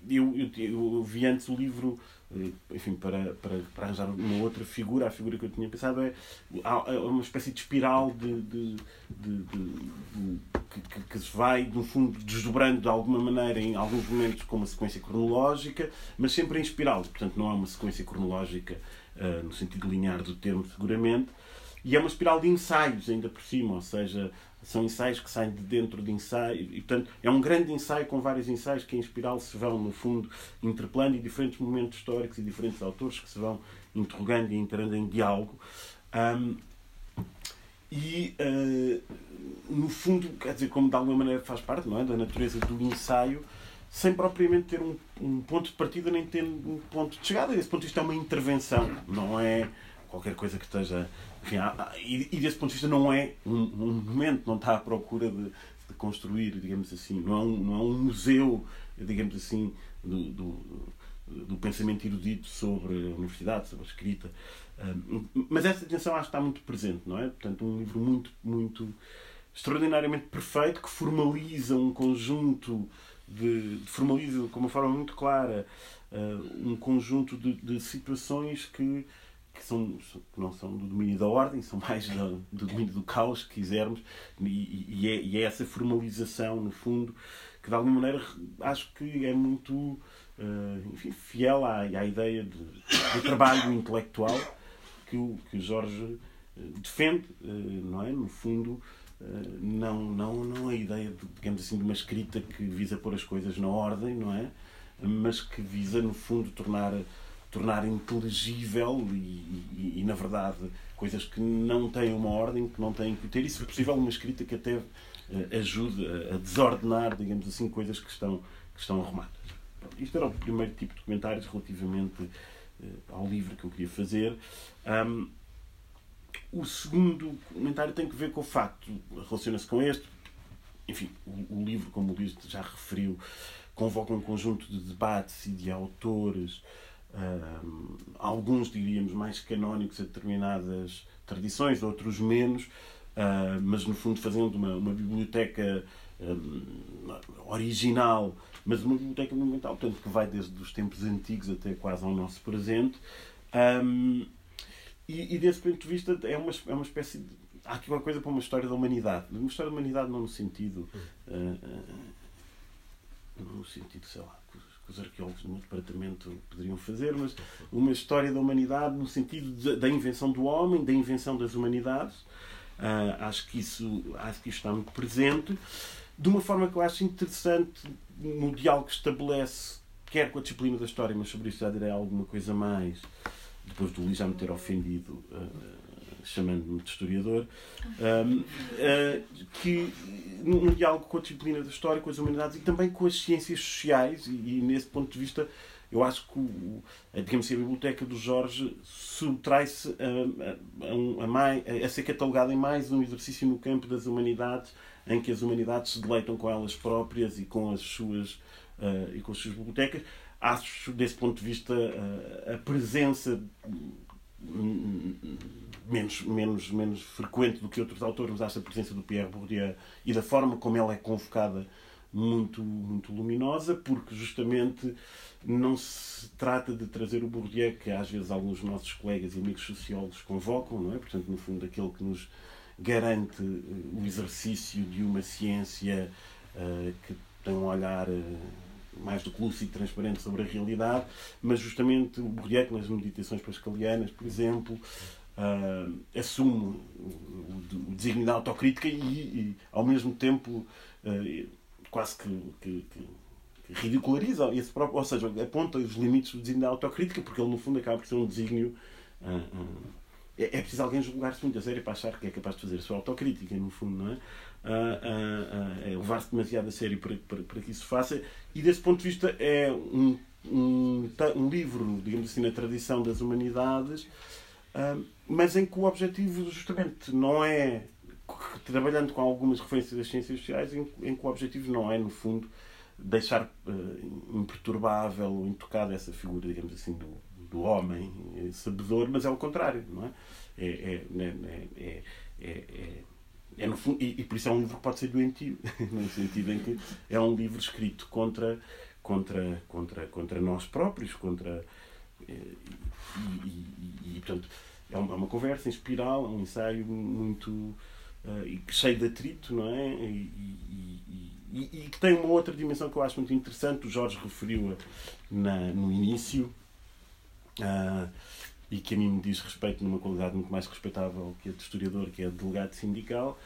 eu, eu, eu vi antes o livro eh, enfim, para, para, para arranjar uma outra figura, a figura que eu tinha pensado é, uma espécie de espiral de, de, de, de que, que, se vai, no fundo, desdobrando de alguma maneira em alguns momentos com uma sequência cronológica, mas sempre em espiral. Portanto, não é uma sequência cronológica uh, no sentido linear do termo, seguramente. E é uma espiral de ensaios, ainda por cima, ou seja, são ensaios que saem de dentro de ensaio e, portanto, é um grande ensaio com vários ensaios que em espiral se vão, no fundo, interpelando e diferentes momentos históricos e diferentes autores que se vão interrogando e entrando em diálogo. Um, e, uh, no fundo, quer dizer, como de alguma maneira faz parte não é, da natureza do ensaio, sem propriamente ter um, um ponto de partida nem ter um ponto de chegada. Esse ponto vista é uma intervenção, não é qualquer coisa que esteja enfim, há, e, e, desse ponto de vista não é um, um momento, não está à procura de, de, construir, digamos assim, não é um, não é um museu, digamos assim, do, do, do pensamento erudito sobre a universidade, sobre a escrita. mas essa atenção acho que está muito presente, não é? Portanto, um livro muito, muito extraordinariamente perfeito que formaliza um conjunto de, formaliza de uma forma muito clara uh, um conjunto de, de situações que que, são, que não são do domínio da ordem, são mais do, do domínio do caos, se quisermos, e, e, é, e, é, essa formalização, no fundo, que de alguma maneira acho que é muito uh, enfim, fiel à, à ideia de, de, trabalho intelectual que o, que o Jorge uh, defende, uh, não é? No fundo, não, não, não a ideia, de, digamos assim, de uma escrita que visa pôr as coisas na ordem, não é? Mas que visa, no fundo, tornar tornar inteligível e, e, e, na verdade, coisas que não têm uma ordem, que não têm que ter, e se possível, uma escrita que até uh, ajude a, desordenar, digamos assim, coisas que estão, que estão arrumadas. Isto era o primeiro tipo de comentários relativamente uh, ao livro que eu queria fazer. Um, o segundo comentário tem que ver com o facto, relaciona-se com este, enfim, o, o livro, como o Luís já referiu, convoca um conjunto de debates e de autores Uh, alguns, diríamos, mais canónicos a determinadas tradições, outros menos, uh, mas no fundo fazendo uma, uma biblioteca um, original, mas uma biblioteca monumental, portanto, que vai desde os tempos antigos até quase ao nosso presente. Um, e, e, desse ponto de vista é uma, é uma espécie de. Há aqui uma coisa para uma história da humanidade. Uma história da humanidade não no sentido. Uh, no sentido, sei lá, os arqueólogos do meu departamento poderiam fazer, mas uma história da humanidade no sentido da invenção do homem, da invenção das humanidades. Uh, acho, que isso, acho que isso está muito presente. De uma forma que eu acho interessante no diálogo que estabelece, quer com a disciplina da história, mas sobre isso já direi alguma coisa mais, depois do Luís já me ter ofendido. Uh, chamando-me de historiador, um, uh, que num diálogo com a disciplina da história, com as humanidades e também com as ciências sociais, e, e nesse ponto de vista eu acho que o, a, digamos assim, a biblioteca do Jorge subtrai-se a, a, a, a, ser catalogada em mais um exercício no campo das humanidades, em que as humanidades se deleitam com elas próprias e com as suas, uh, e com as suas bibliotecas. Acho, desse ponto de vista, uh, a presença menos, menos, menos frequente do que outros autores, mas acho a presença do Pierre Bourdieu e da forma como ela é convocada muito, muito luminosa, porque justamente não se trata de trazer o Bourdieu que às vezes alguns nossos colegas e amigos sociólogos convocam, não é? Portanto, no fundo, aquele que nos garante eh, o exercício de uma ciência uh, que tem um olhar uh, mais do que lúcido e transparente sobre a realidade, mas justamente o Bourdieu, nas meditações pascalianas, por exemplo, uh, assume o, o desígnio da autocrítica e, e, ao mesmo tempo, uh, quase que, que, que, ridiculariza esse próprio, ou seja, aponta os limites do desígnio da autocrítica, porque ele, no fundo, acaba por ser um desígnio. Uh, é, é preciso alguém julgar-se muito a sério para achar que é capaz de fazer a sua autocrítica, no fundo, não é? É levar-se demasiado a sério para, para, para, que isso faça, e desse ponto de vista é um, um, um livro, digamos assim, na tradição das humanidades, mas em que o objetivo justamente não é trabalhando com algumas referências das ciências sociais, em, em que o objetivo não é, no fundo, deixar uh, imperturbável ou intocada essa figura, digamos assim, do, do homem sabedor, mas é o contrário, não é? É, é, é, é, é no fundo, e, e, por isso é um livro que pode ser doentio, no sentido em que é um livro escrito contra, contra, contra, contra nós próprios, contra. E, e, e portanto, é uma, é uma, conversa em espiral, é um ensaio muito. Uh, cheio de atrito, não é? E, que tem uma outra dimensão que eu acho muito interessante, o Jorge referiu-a no início. Uh, e que a mim me diz respeito numa qualidade muito mais respeitável que a de historiador, que é de delegado sindical,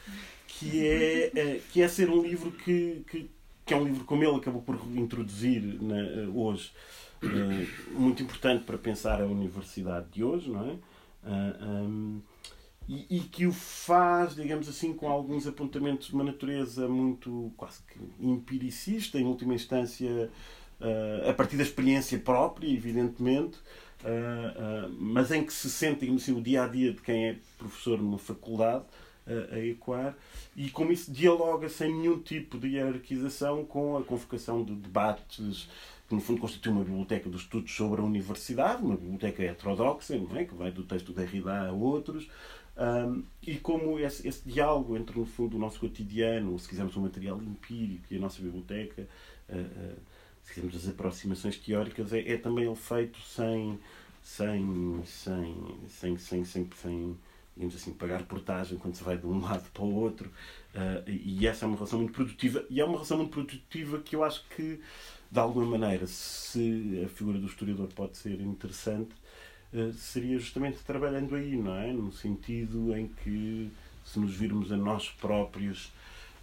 que é, que é ser um livro que, que, que, é um livro como ele acabou por introduzir na, hoje, muito importante para pensar a universidade de hoje, não é? Uh, ah, um, e, e, que o faz, digamos assim, com alguns apontamentos de uma natureza muito quase que empiricista, em última instância, uh, a partir da experiência própria, evidentemente, uh, uh, mas em que se sente digamos assim, o dia a dia de quem é professor numa faculdade a ecoar e como isso dialoga sem nenhum tipo de hierarquização com a convocação de debates que no fundo constitui uma biblioteca de estudos sobre a universidade, uma biblioteca heterodoxa, não é? que vai do texto da Derrida a outros, um, e como esse, esse, diálogo entre, no fundo, o nosso cotidiano, ou se quisermos, o material empírico e a nossa biblioteca, uh, uh, se quisermos, as aproximações teóricas, é, é também ele feito sem, sem, sem, sem, sem, sem, sem digamos assim, pagar portagem quando se vai de um lado para o outro. Uh, e essa é uma relação muito produtiva. E é uma relação muito produtiva que eu acho que, de alguma maneira, se a figura do historiador pode ser interessante, uh, seria justamente trabalhando aí, não é? No sentido em que, se nos virmos a nós próprios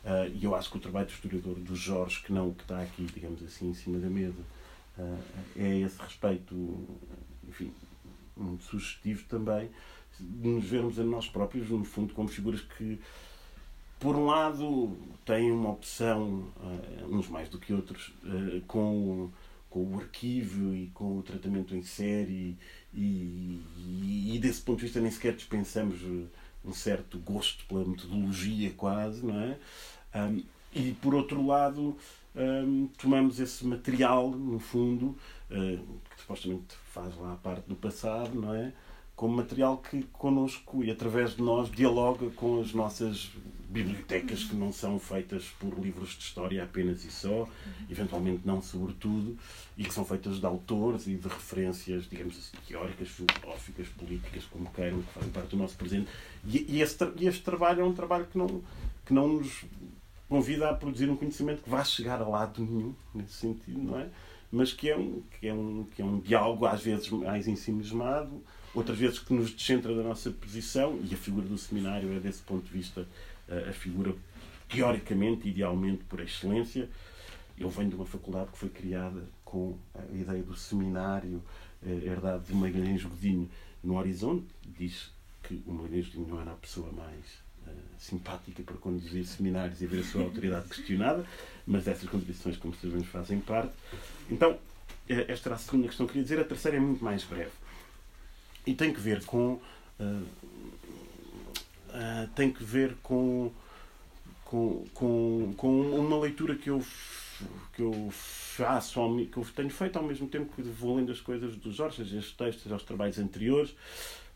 Uh, e eu acho que o trabalho do historiador do Jorge, que não que está aqui, digamos assim, em cima da mesa, uh, é esse respeito, enfim, muito sugestivo também, de nos vermos a nós próprios, no fundo, como figuras que, por um lado, têm uma opção, uh, uns mais do que outros, com, com o arquivo e com o tratamento em série, e, e, e desse ponto de vista nem sequer dispensamos um certo gosto pela metodologia quase, não é? Um, e por outro lado, um, tomamos esse material, no fundo, uh, que supostamente faz lá a parte do passado, não é? Como material que connosco e através de nós dialoga com as nossas bibliotecas que não são feitas por livros de história apenas e só, eventualmente não sobretudo, e que são feitas de autores e de referências, digamos assim, teóricas, filosóficas, políticas, como queiram, que fazem parte do nosso presente. E, e, e este trabalho é um trabalho que não, que não nos convida a produzir um conhecimento que vá chegar a lado nenhum, nesse sentido, não é? Mas que é um, que é um, que é um diálogo, às vezes mais ensimismado, outras vezes que nos descentra da nossa posição, e a figura do seminário é, desse ponto de vista, a figura teoricamente, idealmente, por excelência. Eu venho de uma faculdade que foi criada com a ideia do seminário eh, herdado de Magalhães Godinho no horizonte. Diz que o Magalhães Godinho não era a pessoa mais simpática para conduzir seminários e ver a sua autoridade questionada, mas essas contribuições, como sabemos, fazem parte. Então, eh, esta era a segunda questão que queria dizer. A terceira é muito mais breve. E tem que ver com. Uh, uh, tem que ver com, com, com, com uma leitura que eu, que eu faço, que eu tenho feito ao mesmo tempo que vou lendo as coisas dos Jorge, os textos, aos trabalhos anteriores.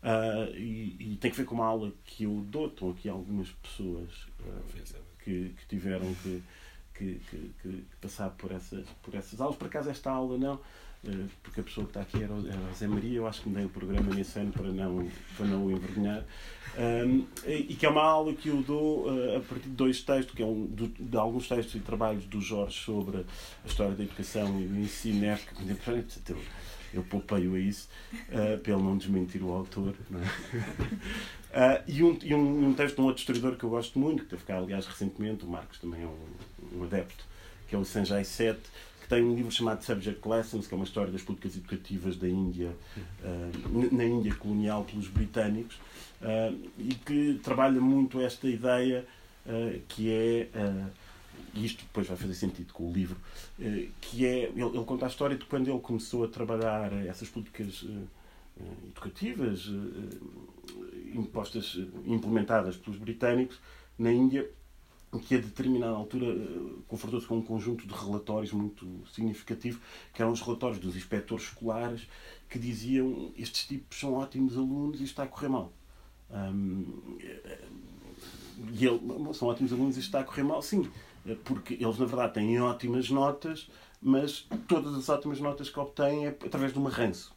Uh, e, e, tem que ver com uma aula que eu dou. Estão aqui algumas pessoas uh, que, que, tiveram que, que, que, passar por essas, por essas aulas. Por acaso, esta aula não, porque a pessoa que está aqui era, o Zé Maria. Eu acho que me dei o programa nesse ano para não, para não o envergonhar. Um, e que é uma aula que eu dou a partir de dois textos, que é um, de, de, alguns textos e trabalhos do Jorge sobre a história da educação e do ensino, né? eu poupei-o a isso, uh, não desmentir o autor. É? Uh, e, um, e um, um, texto de um outro historiador que eu gosto muito, que teve cá, aliás, recentemente, o Marcos também é um, um adepto, que é o Sanjay Seth, que tem um livro chamado Subject Lessons, que é uma história das políticas educativas da Índia, uh, na Índia colonial pelos britânicos, e que trabalha muito esta ideia que é e isto depois vai fazer sentido com o livro, que é, ele, ele conta a história de quando ele começou a trabalhar essas políticas educativas impostas, implementadas pelos britânicos na Índia, que a determinada altura confrontou-se com um conjunto de relatórios muito significativo, que eram os relatórios dos inspectores escolares, que diziam estes tipos são ótimos alunos e está a correr mal. Um, e ele, são ótimos alunos e está a correr mal, sim, porque eles na verdade têm ótimas notas, mas todas as ótimas notas que obtêm é através de um arranço.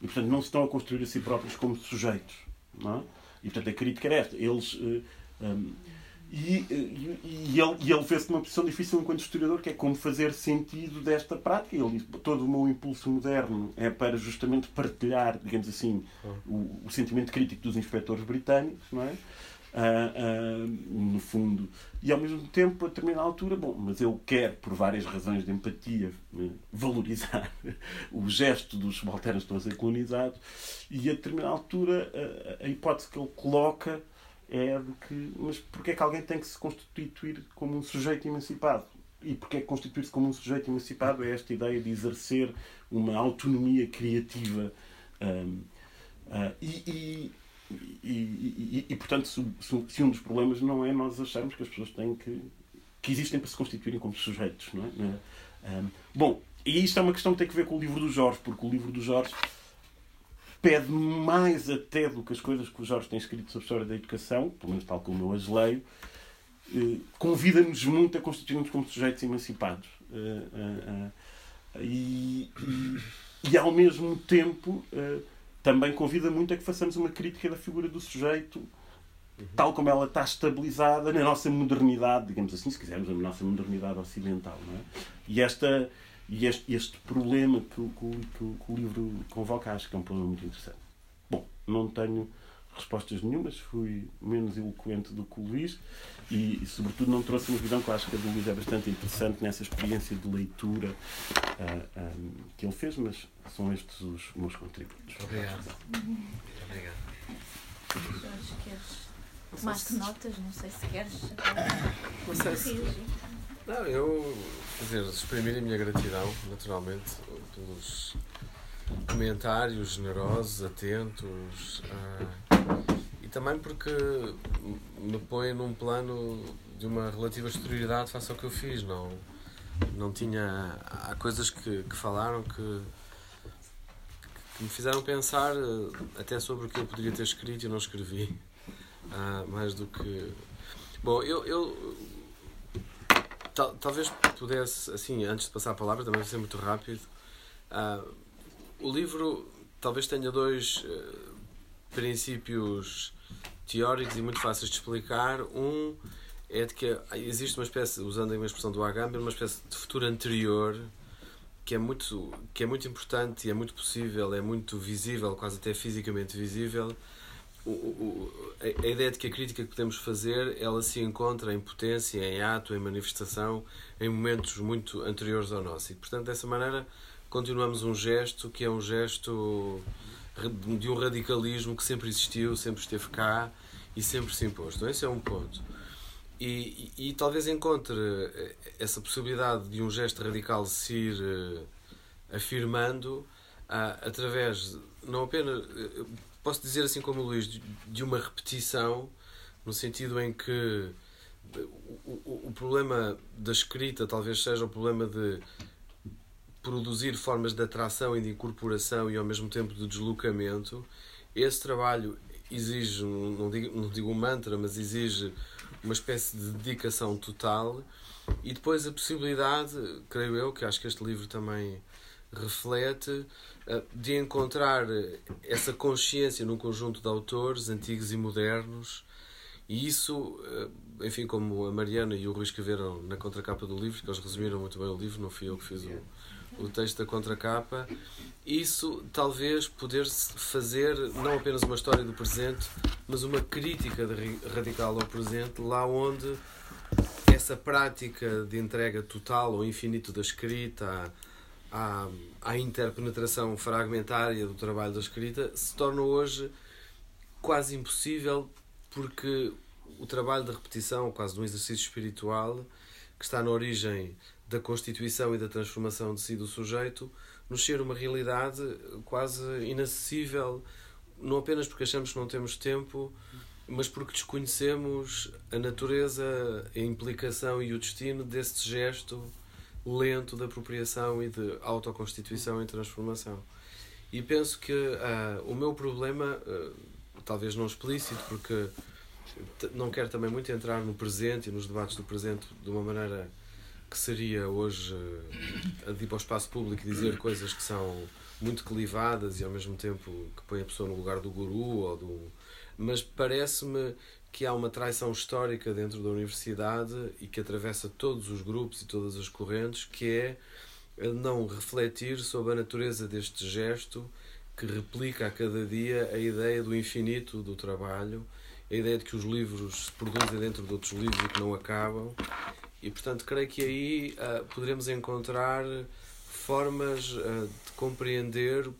E portanto não se estão a construir a si próprios como sujeitos. Não é? E portanto a crítica era esta. Eles. Um, e, e, e, ele, e ele vê-se numa posição difícil enquanto historiador, que é como fazer sentido desta prática. Ele todo o meu impulso moderno é para justamente partilhar, digamos assim, o, o sentimento crítico dos inspectores britânicos, não é? Uh, uh, no fundo. E ao mesmo tempo, a determinada altura, bom, mas eu quero, por várias razões de empatia, né, valorizar o gesto dos subalternos que estão a ser colonizados, e a determinada altura, a, a hipótese que ele coloca é de que, mas porquê é que alguém tem que se constituir como um sujeito emancipado? E porquê é que constituir-se como um sujeito emancipado é esta ideia de exercer uma autonomia criativa um, uh, e, e e, e, e, portanto, se, se, um dos problemas não é nós acharmos que as pessoas têm que. que existem para se constituírem como sujeitos, não é? Um, bom, e isto é uma questão que tem que ver com o livro do Jorge, porque o livro do Jorge pede mais até do que as coisas que o Jorge tem escrito sobre a história da educação, pelo menos tal como eu as leio, eh, convida-nos muito a constituirmos como sujeitos emancipados. Eh, eh, e, e, e, ao mesmo tempo também convida muito a que façamos uma crítica da figura do sujeito tal como ela está estabilizada na nossa modernidade, digamos assim, se quisermos, na nossa modernidade ocidental. Não é? E, esta, e este, este problema que, que, que, que o livro convoca, acho que é um problema muito interessante. Bom, não tenho respostas nenhumas, fui menos eloquente do que o Luís e, e, sobretudo, não trouxe uma visão que eu acho que a do Luís é bastante interessante nessa experiência de leitura uh, ah, um, ah, que ele fez, mas são estes os meus contributos. Obrigado. Obrigado. Jorge, queres tomar notas? Não sei se queres. Não sei se. Não, eu, dizer, exprimir a minha gratidão, naturalmente, pelos comentários generosos, atentos. Uh, e também porque me põe num plano de uma relativa exterioridade face ao que eu fiz. Não, não tinha. Há coisas que, que falaram que, que me fizeram pensar eh, até sobre o que eu poderia ter escrito e não escrevi. Uh, mais do que. Bom, eu, eu tal, talvez pudesse, assim, antes de passar a palavra, também vai ser muito rápido. Uh, o livro talvez tenha dois uh, princípios teóricos e muito fáceis de explicar. Um é de que existe uma espécie, usando a expressão do Agamben, uma espécie de futuro anterior que é muito que é muito importante e é muito possível, é muito visível, quase até fisicamente visível. O, o, a, a ideia de que a crítica que podemos fazer ela se encontra em potência, em ato, em manifestação, em momentos muito anteriores ao nosso. E, portanto, dessa maneira, continuamos um gesto que é um gesto de um radicalismo que sempre existiu, sempre esteve cá e sempre se impôs. Então, esse é um ponto. E, e, e, talvez encontre eh, essa possibilidade de um gesto radical se ir uh, afirmando uh, através, não apenas, uh, posso dizer assim como o Luís, de, uma repetição, no sentido em que o, o, problema da escrita talvez seja o problema de produzir formas de atração e de incorporação e ao mesmo tempo de deslocamento, esse trabalho exige, não digo, não digo um mantra, mas exige uma espécie de dedicação total. E depois a possibilidade, creio eu, que acho que este livro também reflete, de encontrar essa consciência num conjunto de autores antigos e modernos. E isso, eh, enfim, como a Mariana e o Rui escreveram na contracapa do livro, que eles resumiram muito bem o livro, não fui eu que fiz o o texto da contracapa, isso talvez poder-se fazer não apenas uma história do presente, mas uma crítica radical ao presente, lá onde essa prática de entrega total ou infinito da escrita, à, à interpenetração fragmentária do trabalho da escrita, se torna hoje quase impossível porque o trabalho da repetição, quase de um exercício espiritual, que está na origem da constituição e da transformação de si do sujeito, nos ser uma realidade quase inacessível, não apenas porque achamos que não temos tempo, mas porque desconhecemos a natureza, a implicação e o destino desse gesto lento de apropriação e de autoconstituição e transformação. E penso que uh, o meu problema, uh, talvez não explícito, porque não quero também muito entrar no presente e nos debates do presente de uma maneira que seria hoje uh, ir para o espaço público e dizer coisas que são muito clivadas e ao mesmo tempo que põe a pessoa no lugar do guru ou do mas parece-me que há uma traição histórica dentro da universidade e que atravessa todos os grupos e todas as correntes, que é não refletir sobre a natureza deste gesto que replica a cada dia a ideia do infinito do trabalho, a ideia de que os livros se produzem dentro de outros livros e que não acabam. E, portanto, creio que aí uh, poderemos encontrar formas uh, de compreender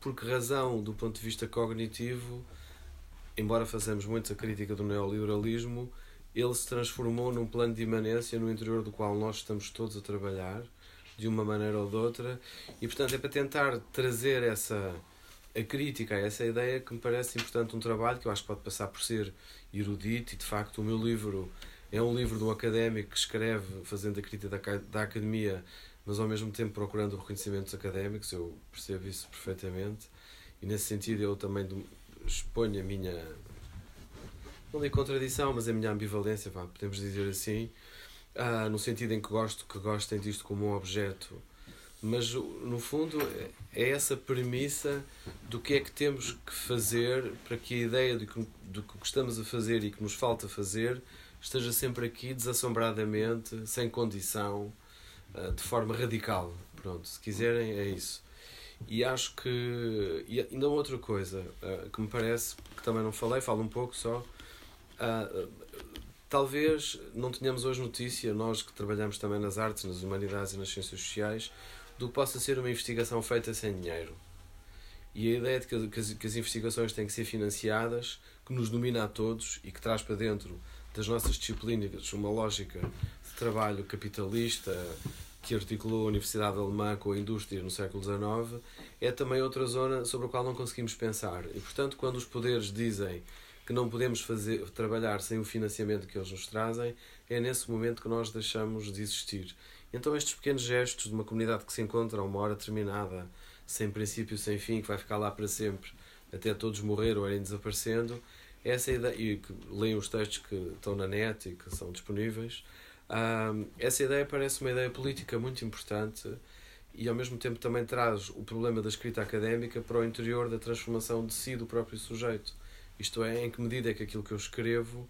por que razão, do ponto de vista cognitivo, embora façamos muito a crítica do neoliberalismo, ele se transformou num plano de imanência no interior do qual nós estamos todos a trabalhar, de uma maneira ou de outra, e portanto é para tentar trazer essa a crítica a essa ideia que me parece importante um trabalho que eu acho que pode passar por ser erudito e de facto o meu livro é um livro de um académico que escreve fazendo a crítica da, da academia mas ao mesmo tempo procurando reconhecimentos académicos. Eu percebo isso perfeitamente. E nesse sentido eu também exponho a minha. Não digo contradição, mas a minha ambivalência, vá, podemos dizer assim, ah, no sentido em que gosto que gostem disto como um objeto. Mas, no fundo, é essa premissa do que é que temos que fazer para que a ideia do que, do que estamos a fazer e que nos falta fazer esteja sempre aqui, desassombradamente, sem condição, ah, de forma radical. Pronto, se quiserem, é isso. E acho que. E ainda outra coisa uh, que me parece, que também não falei, falo um pouco só. Uh, talvez não tenhamos hoje notícia, nós que trabalhamos também nas artes, nas humanidades e nas ciências sociais, do que possa ser uma investigação feita sem dinheiro. E a ideia de que, que, as, que as investigações têm que ser financiadas, que nos domina a todos e que traz para dentro das nossas disciplinas uma lógica de trabalho capitalista, que articulou a Universidade Alemã com a indústria no século XIX, é também outra zona sobre a qual não conseguimos pensar. E, portanto, quando os poderes dizem que não podemos fazer, trabalhar sem o financiamento que eles nos trazem, é nesse momento que nós deixamos de existir. Então, estes pequenos gestos de uma comunidade que se encontra a uma hora determinada, sem princípio, sem fim, que vai ficar lá para sempre, até todos morrer ou irem desaparecendo, essa ideia, e que leem os textos que estão na net e que são disponíveis, um, essa ideia parece uma ideia política muito importante e ao mesmo tempo também traz o problema da escrita académica para o interior da transformação de si do próprio sujeito. Isto é, em que medida é que aquilo que eu escrevo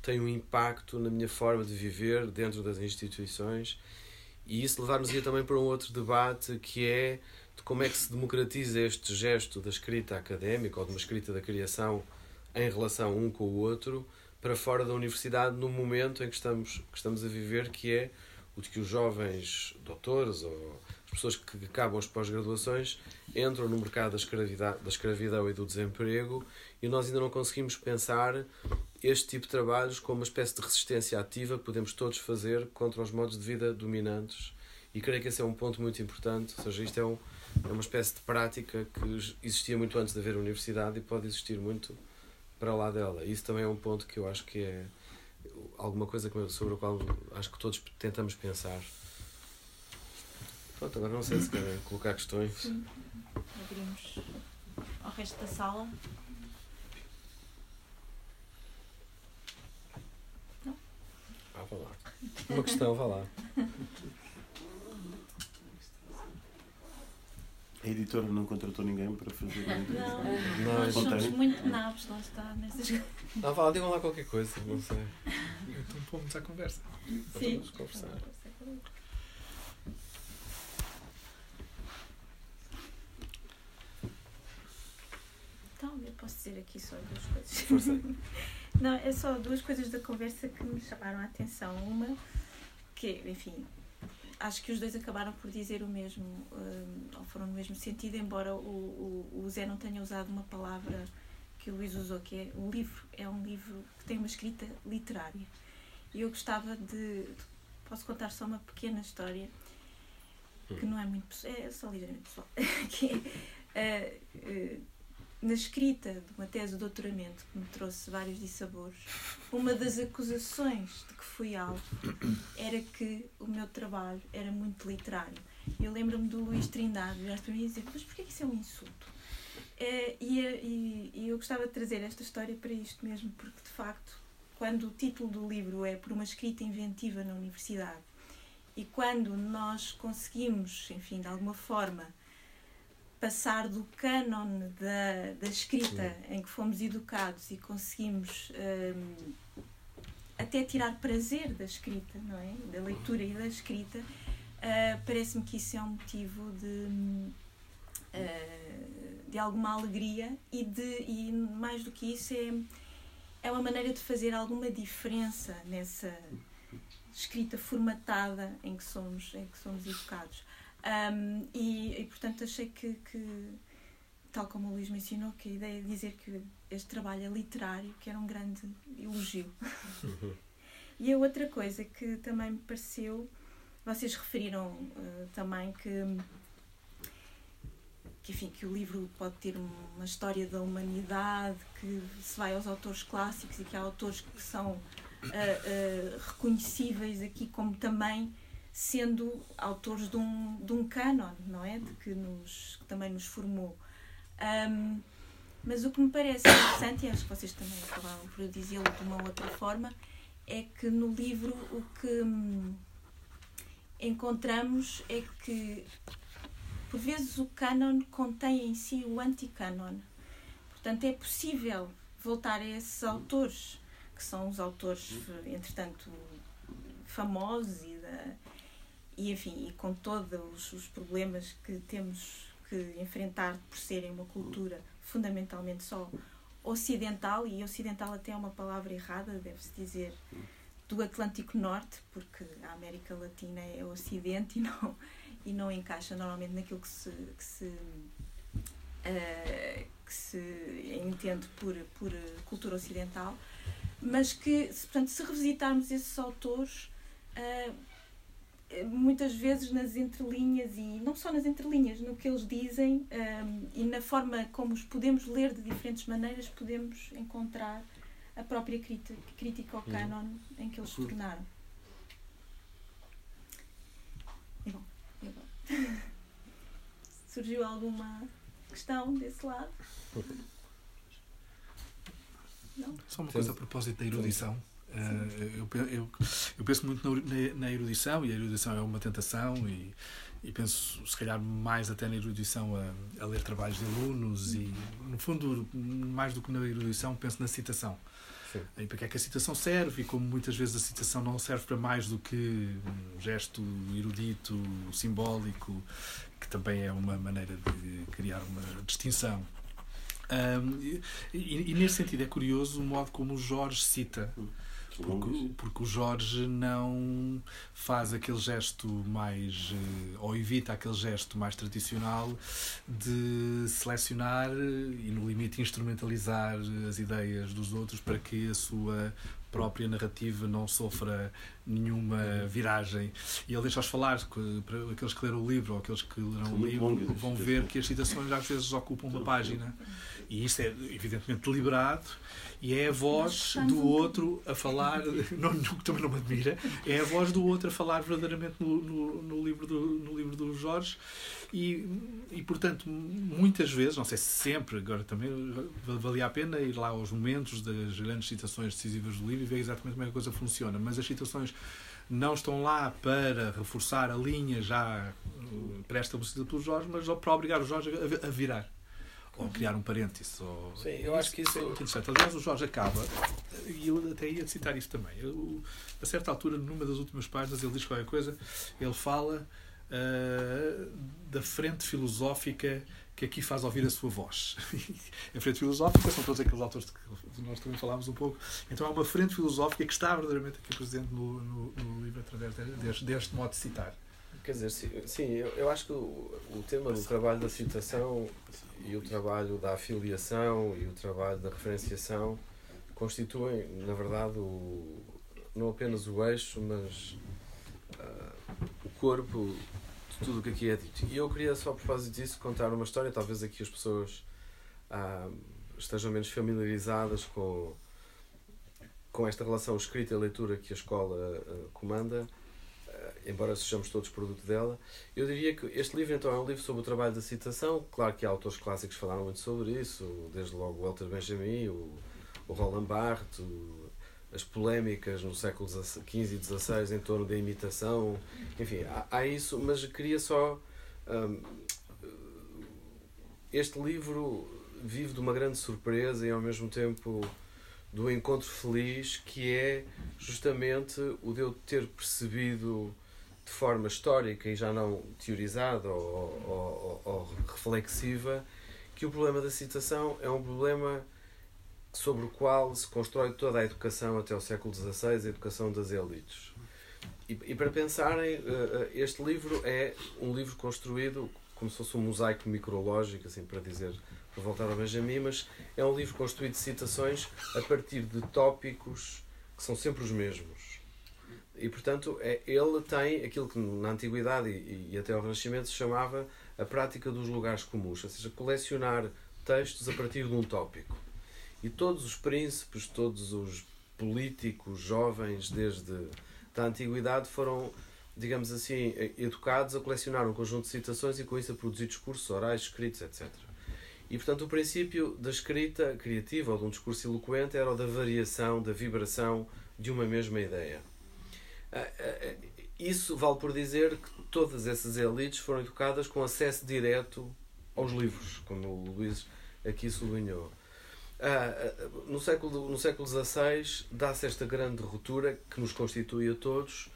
tem um impacto na minha forma de viver dentro das instituições e isso levar-nos também para um outro debate que é de como é que se democratiza este gesto da escrita académica ou de uma escrita da criação em relação um com o outro para fora da universidade no momento em que estamos, que estamos a viver, que é o de que os jovens doutores ou as pessoas que acabam as pós-graduações entram no mercado da escravidão, da escravidão e do desemprego e nós ainda não conseguimos pensar este tipo de trabalhos como uma espécie de resistência ativa que podemos todos fazer contra os modos de vida dominantes. E creio que esse é um ponto muito importante, ou seja, isto é, um, é uma espécie de prática que existia muito antes de haver universidade e pode existir muito para lá dela. Isso também é um ponto que eu acho que é alguma coisa sobre a qual acho que todos tentamos pensar. Pronto, agora não sei se querem colocar questões. Sim. Abrimos ao resto da sala. Não? Ah, vá lá. Uma questão, vá lá. A editora não contratou ninguém para fazer Não, não nós somos muito nabos, lá está, nessas Ah, vá, digam lá qualquer coisa, não sei. Então pomos à conversa. Sim. Vamos conversar. Então, eu posso dizer aqui só duas coisas. Não, é só duas coisas da conversa que me chamaram a atenção. Uma, que, enfim, acho que os dois acabaram por dizer o mesmo, um, ou foram no mesmo sentido, embora o, o, o Zé não tenha usado uma palavra que o Luís usou, que é o livro. É um livro que tem uma escrita literária. E eu gostava de. Posso contar só uma pequena história, que não é muito. é só ligeiramente pessoal. que uh, uh, na escrita de uma tese de doutoramento que me trouxe vários dissabores, uma das acusações de que fui alvo era que o meu trabalho era muito literário. Eu lembro-me do Luís Trindade virar para mim e dizer: Mas porquê isso é um insulto? É, e, e, e eu gostava de trazer esta história para isto mesmo, porque de facto, quando o título do livro é Por uma escrita inventiva na universidade, e quando nós conseguimos, enfim, de alguma forma, passar do cânon da, da escrita Sim. em que fomos educados e conseguimos um, até tirar prazer da escrita, não é? Da leitura e da escrita, uh, parece-me que isso é um motivo de. Uh, de alguma alegria e, de, e mais do que isso é, é uma maneira de fazer alguma diferença nessa escrita formatada em que somos, em que somos educados. Um, e, e, portanto achei que, que, tal como o Luís mencionou, que a ideia de dizer que este trabalho é literário, que era um grande elogio. e a outra coisa que também me pareceu, vocês referiram uh, também que que, enfim, que o livro pode ter uma história da humanidade, que se vai aos autores clássicos e que há autores que são uh, uh, reconhecíveis aqui como também sendo autores de um, de um canon, não é? De que, nos, que também nos formou. Um, mas o que me parece interessante, e acho que vocês também acabaram por dizê-lo de uma outra forma, é que no livro o que hum, encontramos é que por vezes o canon contém em si o anti-canon. Portanto, é possível voltar a esses autores, que são os autores, entretanto, famosos e, da, e enfim, e com todos os problemas que temos que enfrentar por serem uma cultura fundamentalmente só ocidental, e ocidental até é uma palavra errada, deve-se dizer do Atlântico Norte, porque a América Latina é Ocidente e não, e não encaixa normalmente naquilo que se, que se, uh, que se entende por, por cultura ocidental, mas que, portanto, se revisitarmos esses autores, uh, muitas vezes nas entrelinhas, e não só nas entrelinhas, no que eles dizem um, e na forma como os podemos ler de diferentes maneiras, podemos encontrar a própria crítica, crítica ao canon em que eles se tornaram. E bom. Surgiu alguma questão desse lado? Não? Só uma coisa a propósito da erudição. Uh, eu, eu, eu, penso muito na, na, erudição e a erudição é uma tentação e, e penso se calhar mais até na erudição a, a, ler trabalhos de alunos e no fundo mais do que na erudição penso na citação Sim. E para que é que a citação serve? E como muitas vezes a citação não serve para mais do que um gesto erudito, simbólico, que também é uma maneira de criar uma distinção. Um, e, e, e, nesse sentido é curioso o modo como o Jorge cita. Porque, porque o Jorge não faz aquele gesto mais. Eh, ou evita aquele gesto mais tradicional de selecionar e, no limite, instrumentalizar as ideias dos outros para que a sua própria narrativa não sofra nenhuma viragem. E ele deixa-os falar, para aqueles que leram o livro ou aqueles que leram o livro, vão ver que as citações às vezes ocupam uma página. E isso é evidentemente deliberado e é a voz do outro a falar, não, também não me admira, é a voz do outro a falar verdadeiramente no, no, no livro, do, no livro do Jorge. E, e, portanto, muitas vezes, não sei se sempre, agora também valia a pena ir lá aos momentos das grandes citações decisivas do livro e ver exatamente como é que a coisa funciona, mas as citações não estão lá para reforçar a linha já uh, pré-estabelecida pelo Jorge, mas para obrigar o Jorge a virar ou criar um parênteses. Ou... Sim, eu acho que isso é muito interessante. Aliás, o Jorge acaba, e eu até ia citar isso também. Eu, a certa altura, numa das últimas páginas, ele diz qualquer coisa, ele fala uh, da frente filosófica que aqui faz ouvir a sua voz. a frente filosófica são todos aqueles autores que nós também falámos um pouco. Então há uma frente filosófica que está verdadeiramente aqui presente no, no, no livro através deste, deste modo de citar. Quer dizer, sim, eu, eu acho que o, o tema do trabalho da citação e o trabalho da afiliação e o trabalho da referenciação constituem, na verdade, o, não apenas o eixo, mas uh, o corpo de tudo o que aqui é dito. E eu queria só, por propósito disso, contar uma história, talvez aqui as pessoas uh, estejam menos familiarizadas com, com esta relação escrita e leitura que a escola uh, comanda embora sejamos todos produto dela. Eu diria que este livro então é um livro sobre o trabalho da citação. Claro que há autores clássicos que falaram muito sobre isso, desde logo Walter Benjamin, o, o Roland Barthes, o, as polémicas no século XV e XVI em torno da imitação, enfim, há, há isso, mas queria só. Um, este livro vive de uma grande surpresa e ao mesmo tempo do encontro feliz que é justamente o de eu ter percebido de forma histórica e já não teorizada ou, ou, ou, reflexiva que o problema da citação é um problema sobre o qual se constrói toda a educação até o século XVI, a educação das elites. E, e para pensarem, eh, eh, este livro é um livro construído como se fosse um mosaico micrológico, assim para dizer, para voltar ao Benjamin, mas é um livro construído de citações a partir de tópicos que são sempre os mesmos. E, portanto, é, ele tem aquilo que na Antiguidade e, e até ao Renascimento se chamava a prática dos lugares comuns, ou seja, colecionar textos a partir de um tópico. E todos os príncipes, todos os políticos jovens desde a antiguidade foram, digamos assim, educados a colecionar um conjunto de citações e com isso a produzir discursos orais, escritos, etc. E portanto o princípio da escrita criativa ou de um discurso eloquente era o da variação, da vibração de uma mesma ideia. Ah, ah, ah, isso vale por dizer que todas essas elites foram educadas com acesso direto aos livros, como o Luís aqui sublinhou. no, século, no século XVI dá-se esta grande ruptura que nos constitui a todos,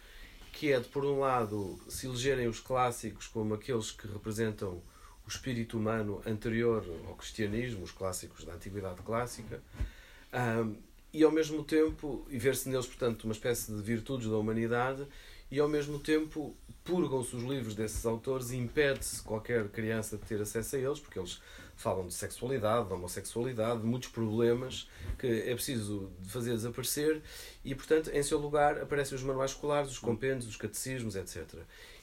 que é de, por um lado, se elegerem os clássicos como aqueles que representam o espírito humano anterior ao cristianismo, os clássicos da antiguidade clássica, um, e ao mesmo tempo, e ver-se neles, portanto, uma espécie de virtudes da humanidade, e ao mesmo tempo purgam-se os livros desses autores e impede-se qualquer criança de ter acesso a eles, porque eles falam de sexualidade, de homossexualidade, de muitos problemas que é preciso fazer desaparecer e, portanto, em seu lugar aparecem os manuais escolares, os compêndios, os catecismos, etc.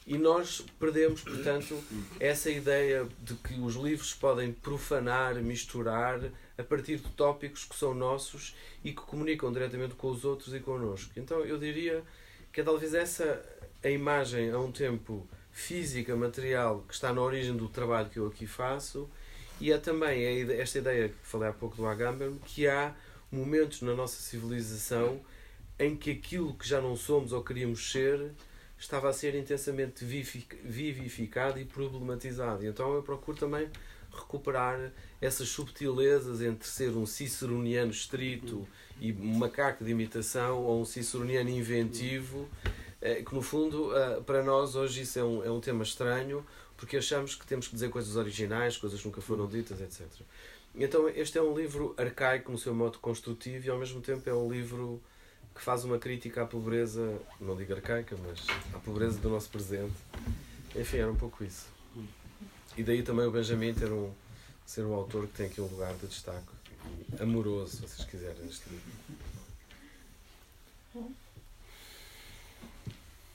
E nós perdemos, portanto, essa ideia de que os livros podem profanar, misturar a partir de tópicos que são nossos e que comunicam diretamente com os outros e connosco. Então eu diria que é talvez essa a imagem a um tempo física, material, que está na origem do trabalho que eu aqui faço, e é também esta ideia que falei há pouco do Agamben, que há momentos na nossa civilização em que aquilo que já não somos ou queríamos ser estava a ser intensamente vivificado e problematizado. Então eu procuro também recuperar essas subtilezas entre ser um ciceroniano estrito e um macaco de imitação ou um ciceroniano inventivo, eh, que no fundo eh, para nós hoje isso é um, é um tema estranho porque achamos que temos que dizer coisas originais, coisas que nunca foram ditas, etc. Então este é um livro arcaico no seu modo construtivo e ao mesmo tempo é um livro que faz uma crítica à pobreza, não digo arcaica, mas à pobreza do nosso presente. Enfim, era um pouco isso. E daí também o Benjamin ter um, ser um autor que tem aqui um lugar de destaque amoroso, se vocês quiserem, neste livro.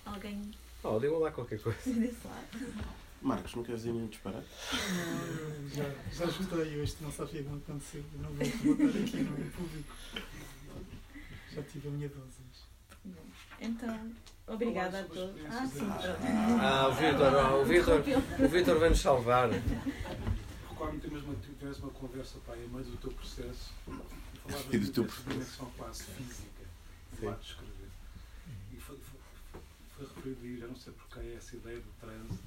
Alguém? Oh, digam lá qualquer coisa. Marcos, não queres ir nenhum disparate? Não, já, já ajudei hoje, não sabia como aconteceu. Não vou botar aqui no público. Já tive a minha dose. Então, obrigada a todos. Ah, sim, Ah, o Vitor, o Vitor, o Vitor vai nos salvar. Recordo-me que mesmo tivemos uma conversa pai, a meio do teu processo e do teu processo. dimensão quase física do ato de escrever. E foi, foi, foi referido aí, já não sei porquê, essa ideia do transe,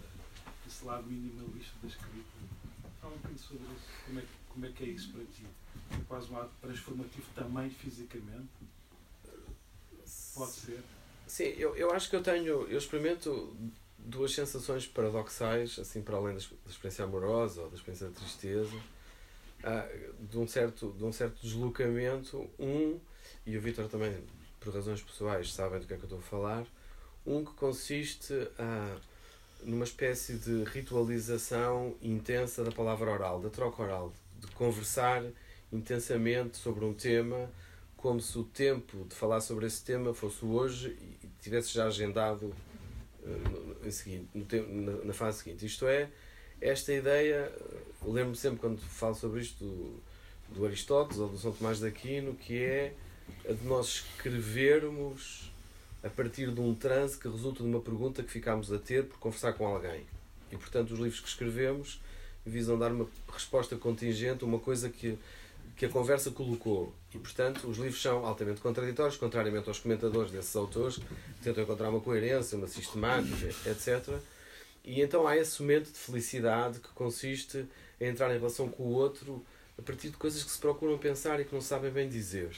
esse lado minimalista da escrita. Fala um bocadinho sobre isso. Como é, como é que é isso para ti? É quase um ato transformativo também fisicamente? Pode ser. Sim, eu, eu acho que eu tenho. Eu experimento duas sensações paradoxais, assim, para além da, experiência amorosa ou da experiência de tristeza, uh, de, um certo, de um certo deslocamento. Um, e o Vitor também, por razões pessoais, sabem do que é que eu estou a falar. Um que consiste uh, numa espécie de ritualização intensa da palavra oral, da troca oral, de conversar intensamente sobre um tema como se o tempo de falar sobre esse tema fosse hoje e tivesse já agendado uh, seguinte, tempo, na, na, fase seguinte. Isto é, esta ideia, lembro-me sempre quando falo sobre isto do, do Aristóteles ou do São Tomás de Aquino, que é a de nós escrevermos a partir de um transe que resulta de uma pergunta que ficámos a ter por conversar com alguém. E, portanto, os livros que escrevemos visam dar uma resposta contingente uma coisa que, que a conversa colocou. E, portanto, os livros são altamente contraditórios, contrariamente aos comentadores desses autores, que tentam encontrar uma coerência, uma sistemática, etc. E então há esse momento de felicidade que consiste em entrar em relação com o outro a partir de coisas que se procuram pensar e que não sabem bem dizer.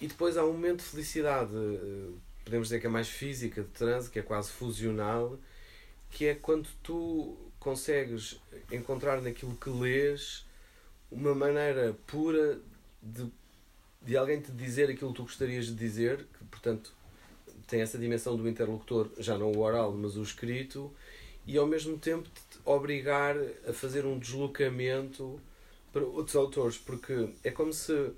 E depois há um momento de felicidade, eh, podemos dizer que é mais física, de transe, que é quase fusional, que é quando tu consegues encontrar naquilo que lês uma maneira pura de, de alguém te dizer aquilo que tu gostarias de dizer, que portanto tem essa dimensão do interlocutor, já não o oral, mas o escrito, e ao mesmo tempo te obrigar a fazer um deslocamento para outros autores, porque é como se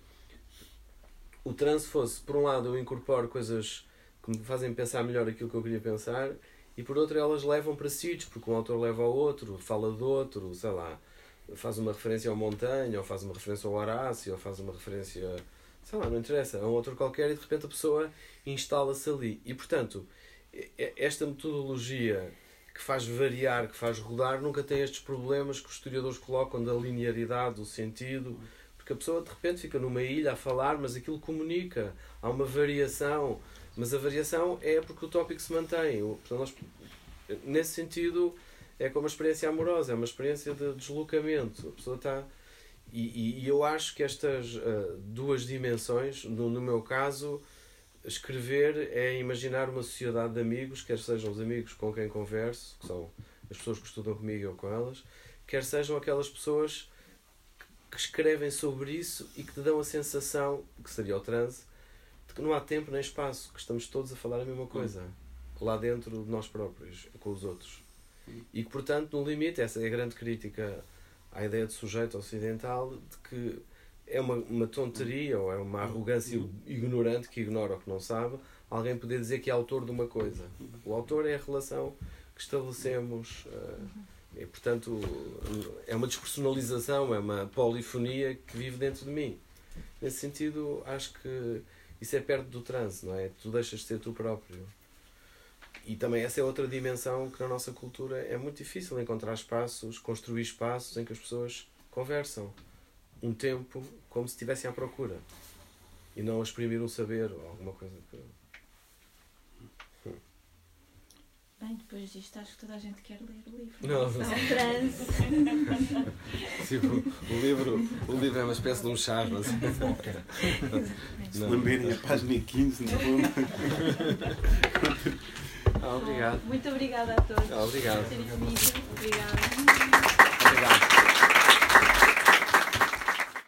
o trance fosse, por um lado, eu incorporo coisas que me fazem pensar melhor aquilo que eu queria pensar, e por outro, elas levam para sítios, porque um autor leva ao outro, fala do outro, sei lá, faz uma referência ao Montanha, ou faz uma referência ao Horácio, ou faz uma referência, sei lá, não interessa, a um autor qualquer, e de repente a pessoa instala-se ali. E portanto, esta metodologia que faz variar, que faz rodar, nunca tem estes problemas que os historiadores colocam da linearidade, do sentido, porque a pessoa de repente fica numa ilha a falar, mas aquilo comunica, há uma variação, mas a variação é porque o tópico se mantém. Portanto, nós, nesse sentido, é como uma experiência amorosa, é uma experiência de deslocamento. A pessoa está. E, e eu acho que estas uh, duas dimensões, no, no meu caso, escrever é imaginar uma sociedade de amigos, quer sejam os amigos com quem converso, que são as pessoas que estudam comigo ou com elas, quer sejam aquelas pessoas que escrevem sobre isso e que te dão a sensação, que seria o transe, de que não há tempo nem espaço, que estamos todos a falar a mesma coisa, lá dentro de nós próprios, com os outros. E que, portanto, no limite, essa é a grande crítica à ideia de sujeito ocidental, de que é uma, uma tonteria ou é uma arrogância ignorante que ignora o que não sabe alguém poder dizer que é autor de uma coisa. O autor é a relação que estabelecemos uh, e, portanto, é uma despersonalização, é uma polifonia que vive dentro de mim. Nesse sentido, acho que isso é perto do transe, não é? Tu deixas de ser tu próprio. E também essa é outra dimensão que na nossa cultura é muito difícil encontrar espaços, construir espaços em que as pessoas conversam um tempo como se estivessem à procura e não a exprimir um saber ou alguma coisa que. Bem, depois disto acho que toda a gente quer ler o livro. Não, não. É transe. Sim, o, o, livro, o livro é uma espécie de um chá, mas... Se lamberem a página 15 no fundo. Obrigado. Muito obrigada a todos obrigado. por terem vindo. Obrigada.